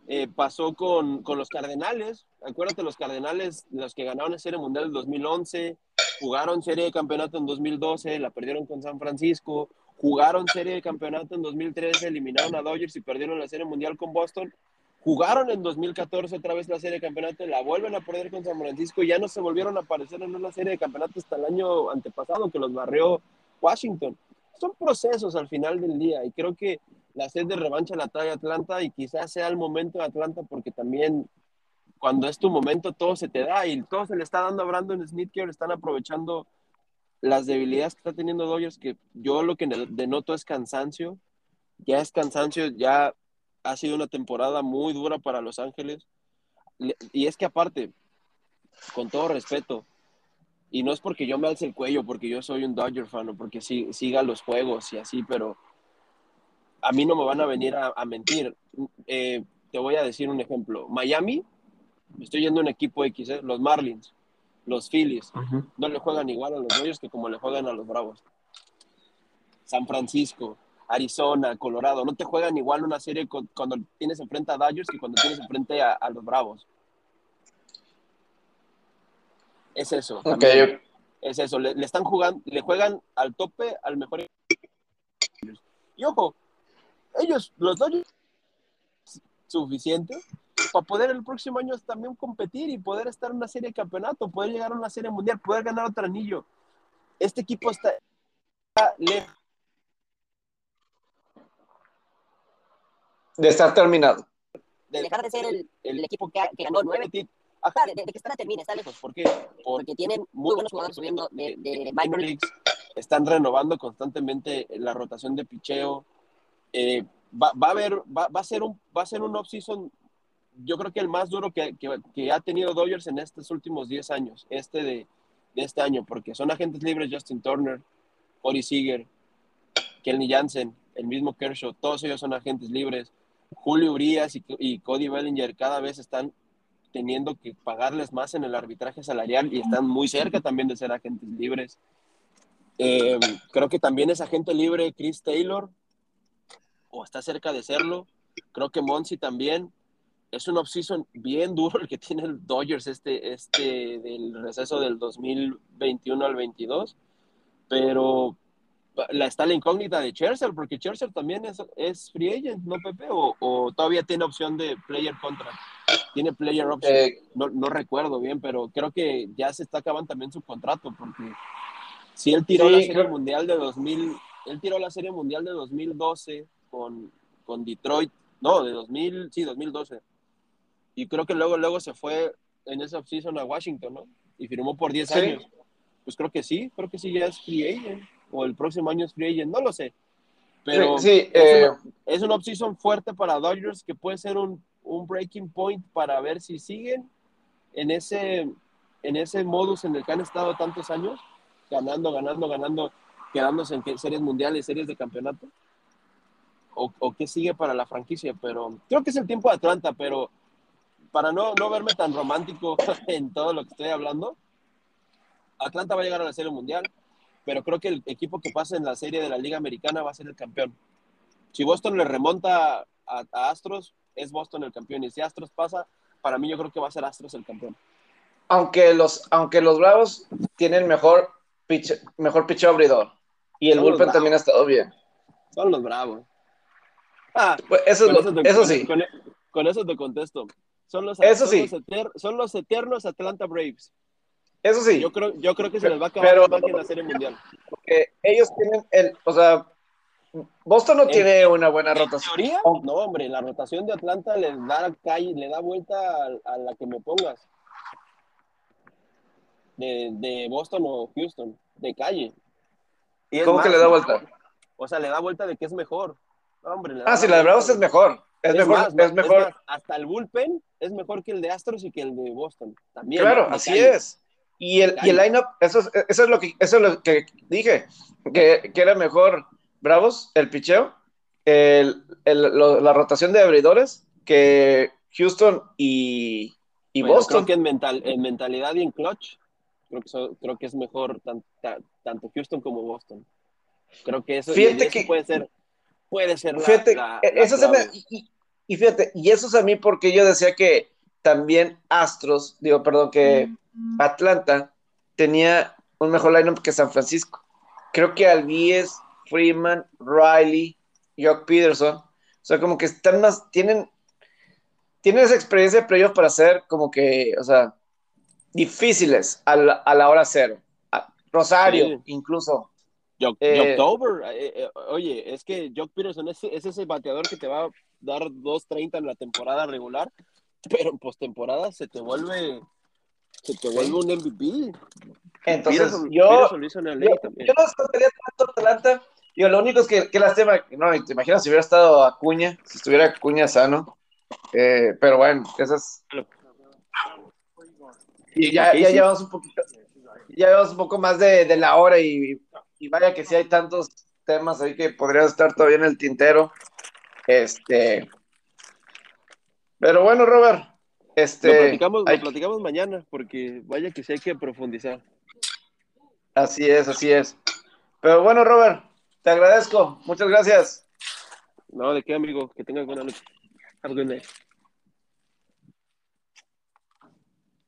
Eh, pasó con, con, los Cardenales. Acuérdate, los Cardenales, los que ganaron la Serie Mundial en 2011, jugaron Serie de Campeonato en 2012, la perdieron con San Francisco, jugaron Serie de Campeonato en 2013, eliminaron a Dodgers y perdieron la Serie Mundial con Boston. Jugaron en 2014 otra vez la Serie de Campeonato, la vuelven a perder con San Francisco y ya no se volvieron a aparecer en una Serie de Campeonato hasta el año antepasado que los barrió Washington. Son procesos al final del día y creo que la sed de revancha la trae Atlanta y quizás sea el momento de Atlanta porque también cuando es tu momento todo se te da y todo se le está dando a Brandon Smith que están aprovechando las debilidades que está teniendo Dodgers que yo lo que denoto es cansancio. Ya es cansancio ya ha sido una temporada muy dura para Los Ángeles y es que aparte con todo respeto y no es porque yo me alce el cuello, porque yo soy un Dodger fan o porque siga los juegos y así, pero a mí no me van a venir a, mentir. Eh, te voy a decir un ejemplo. Miami, estoy yendo a un equipo X, ¿eh? los Marlins, los Phillies, no le juegan igual a los Dodgers que como le juegan a los Bravos. San Francisco, Arizona, Colorado, no te juegan igual una serie cuando tienes enfrente a Dodgers que cuando tienes enfrente a los Bravos. Es eso. Es eso. Le, están jugando, le juegan al tope al mejor. Y ojo, ellos, los dos suficiente para poder el próximo año también competir y poder estar en una serie de campeonato, poder llegar a una serie mundial, poder ganar otro anillo. Este equipo está lejos. De estar terminado. De dejar de ser el, el equipo que, que ganó nueve. Ajá, de, de, que está termina, está lejos. ¿Por qué? Porque tienen muy buenos jugadores subiendo de, de minor leagues. Están renovando constantemente la rotación de picheo. Eh, va, va, a haber, va, va, a ser un, va a ser un off-season, yo creo que el más duro que, que, que, ha tenido Dodgers en estos últimos 10 años, este de, de, este año, porque son agentes libres Justin Turner, Corey Seager, Kelly Jansen, el mismo Kershaw, todos ellos son agentes libres. Julio Urias y, y Cody Bellinger cada vez están teniendo que pagarles más en el arbitraje salarial y están muy cerca también de ser agentes libres. Eh, creo que también es agente libre Chris Taylor, o está cerca de serlo. Creo que Monsi también. Es un off-season bien duro el que tiene el Dodgers este, este del receso del 2021 al 22, pero la, está la incógnita de Scherzer, porque Scherzer también es, es free agent, ¿no, Pepe? O, o, todavía tiene opción de player contract. Tiene player option. Eh, no, no, recuerdo bien, pero creo que ya se está acabando también su contrato, porque si él tiró sí, la Serie creo... Mundial de 2000, él tiró la Serie Mundial de 2012 con, con Detroit, no, de 2000, sí, 2012. Y creo que luego, luego se fue en esa offseason a Washington, ¿no? Y firmó por 10 sí. años. Pues creo que sí, creo que sí ya es free agent o el próximo año es free agent, no lo sé. Pero sí, sí, es, eh, una, es una off-season fuerte para Dodgers que puede ser un, un, breaking point para ver si siguen en ese, en ese modus en el que han estado tantos años, ganando, ganando, ganando, quedándose en series mundiales, series de campeonato. O, o qué sigue para la franquicia, pero creo que es el tiempo de Atlanta, pero para no, no verme tan romántico en todo lo que estoy hablando, Atlanta va a llegar a la serie mundial, pero creo que el equipo que pase en la serie de la Liga Americana va a ser el campeón. Si Boston le remonta a, a, Astros, es Boston el campeón. Y si Astros pasa, para mí yo creo que va a ser Astros el campeón. Aunque los, aunque los Bravos tienen mejor pitch, mejor pitch abridor. Y el bullpen también ha estado bien. Son los Bravos. Ah, pues eso, con eso, te, eso con, sí. Con, con, eso te contesto. Son los, eso son sí. Los eter, son los eternos Atlanta Braves. Eso sí. Yo creo, yo creo que se les va a acabar pero, en la serie mundial. Porque ellos tienen el, o sea, Boston no en, tiene una buena rotación. ¿En teoría? No, hombre, la rotación de Atlanta le da calle, le da vuelta a, a la que me pongas. De, de, Boston o Houston, de calle. Y ¿Cómo más, que le da vuelta? O sea, le da vuelta de que es mejor. No, hombre, ah, sí, la de Bravos es mejor. Es, es mejor, más, es mejor. Es más, hasta el bullpen es mejor que el de Astros y que el de Boston. También. Claro, así calle. es. Y el, y el line-up, eso, es, eso, es lo que, eso es lo que dije, que, que era mejor Bravos, el picheo, el, el, lo, la rotación de abridores, que Houston y, y bueno, Boston. Creo que en, mental, en mentalidad y en clutch, creo que, so, creo que es mejor tan, tan, tanto Houston como Boston. Creo que eso, fíjate eso que, puede ser, puede ser la, fíjate, la, eso se me, y, y, fíjate, y eso es a mí porque yo decía que también Astros, digo, perdón, que Atlanta tenía un mejor lineup que San Francisco. Creo que Albies, Freeman, Riley, Jock Peterson, o sea, como que están más, tienen, tienen esa experiencia de playoff para ser como que, o sea, difíciles a la, a la hora cero. Rosario, sí. incluso. Jock, eh, October, eh, eh, oye, es que Jock Peterson es, es, ese bateador que te va a dar 2.30 en la temporada regular, pero en postemporada se te vuelve se te vuelve un MVP. Entonces, Peterson, yo, Peterson yo, yo, no escogería tanto Atlanta. Yo, lo único es que, que lástima, no, te imaginas si hubiera estado Acuña, si estuviera Acuña sano. Eh, pero bueno, esas. Y ya, ya llevamos un poquito, ya llevamos un poco más de, de la hora y, y, vaya que sí hay tantos temas ahí que podrían estar todavía en el tintero. Este. Pero bueno, Robert, este, lo, platicamos, lo platicamos mañana, porque vaya que sí hay que profundizar. Así es, así es. Pero bueno, Robert, te agradezco. Muchas gracias. No, de qué, amigo. Que tengas buena noche. Have a good night.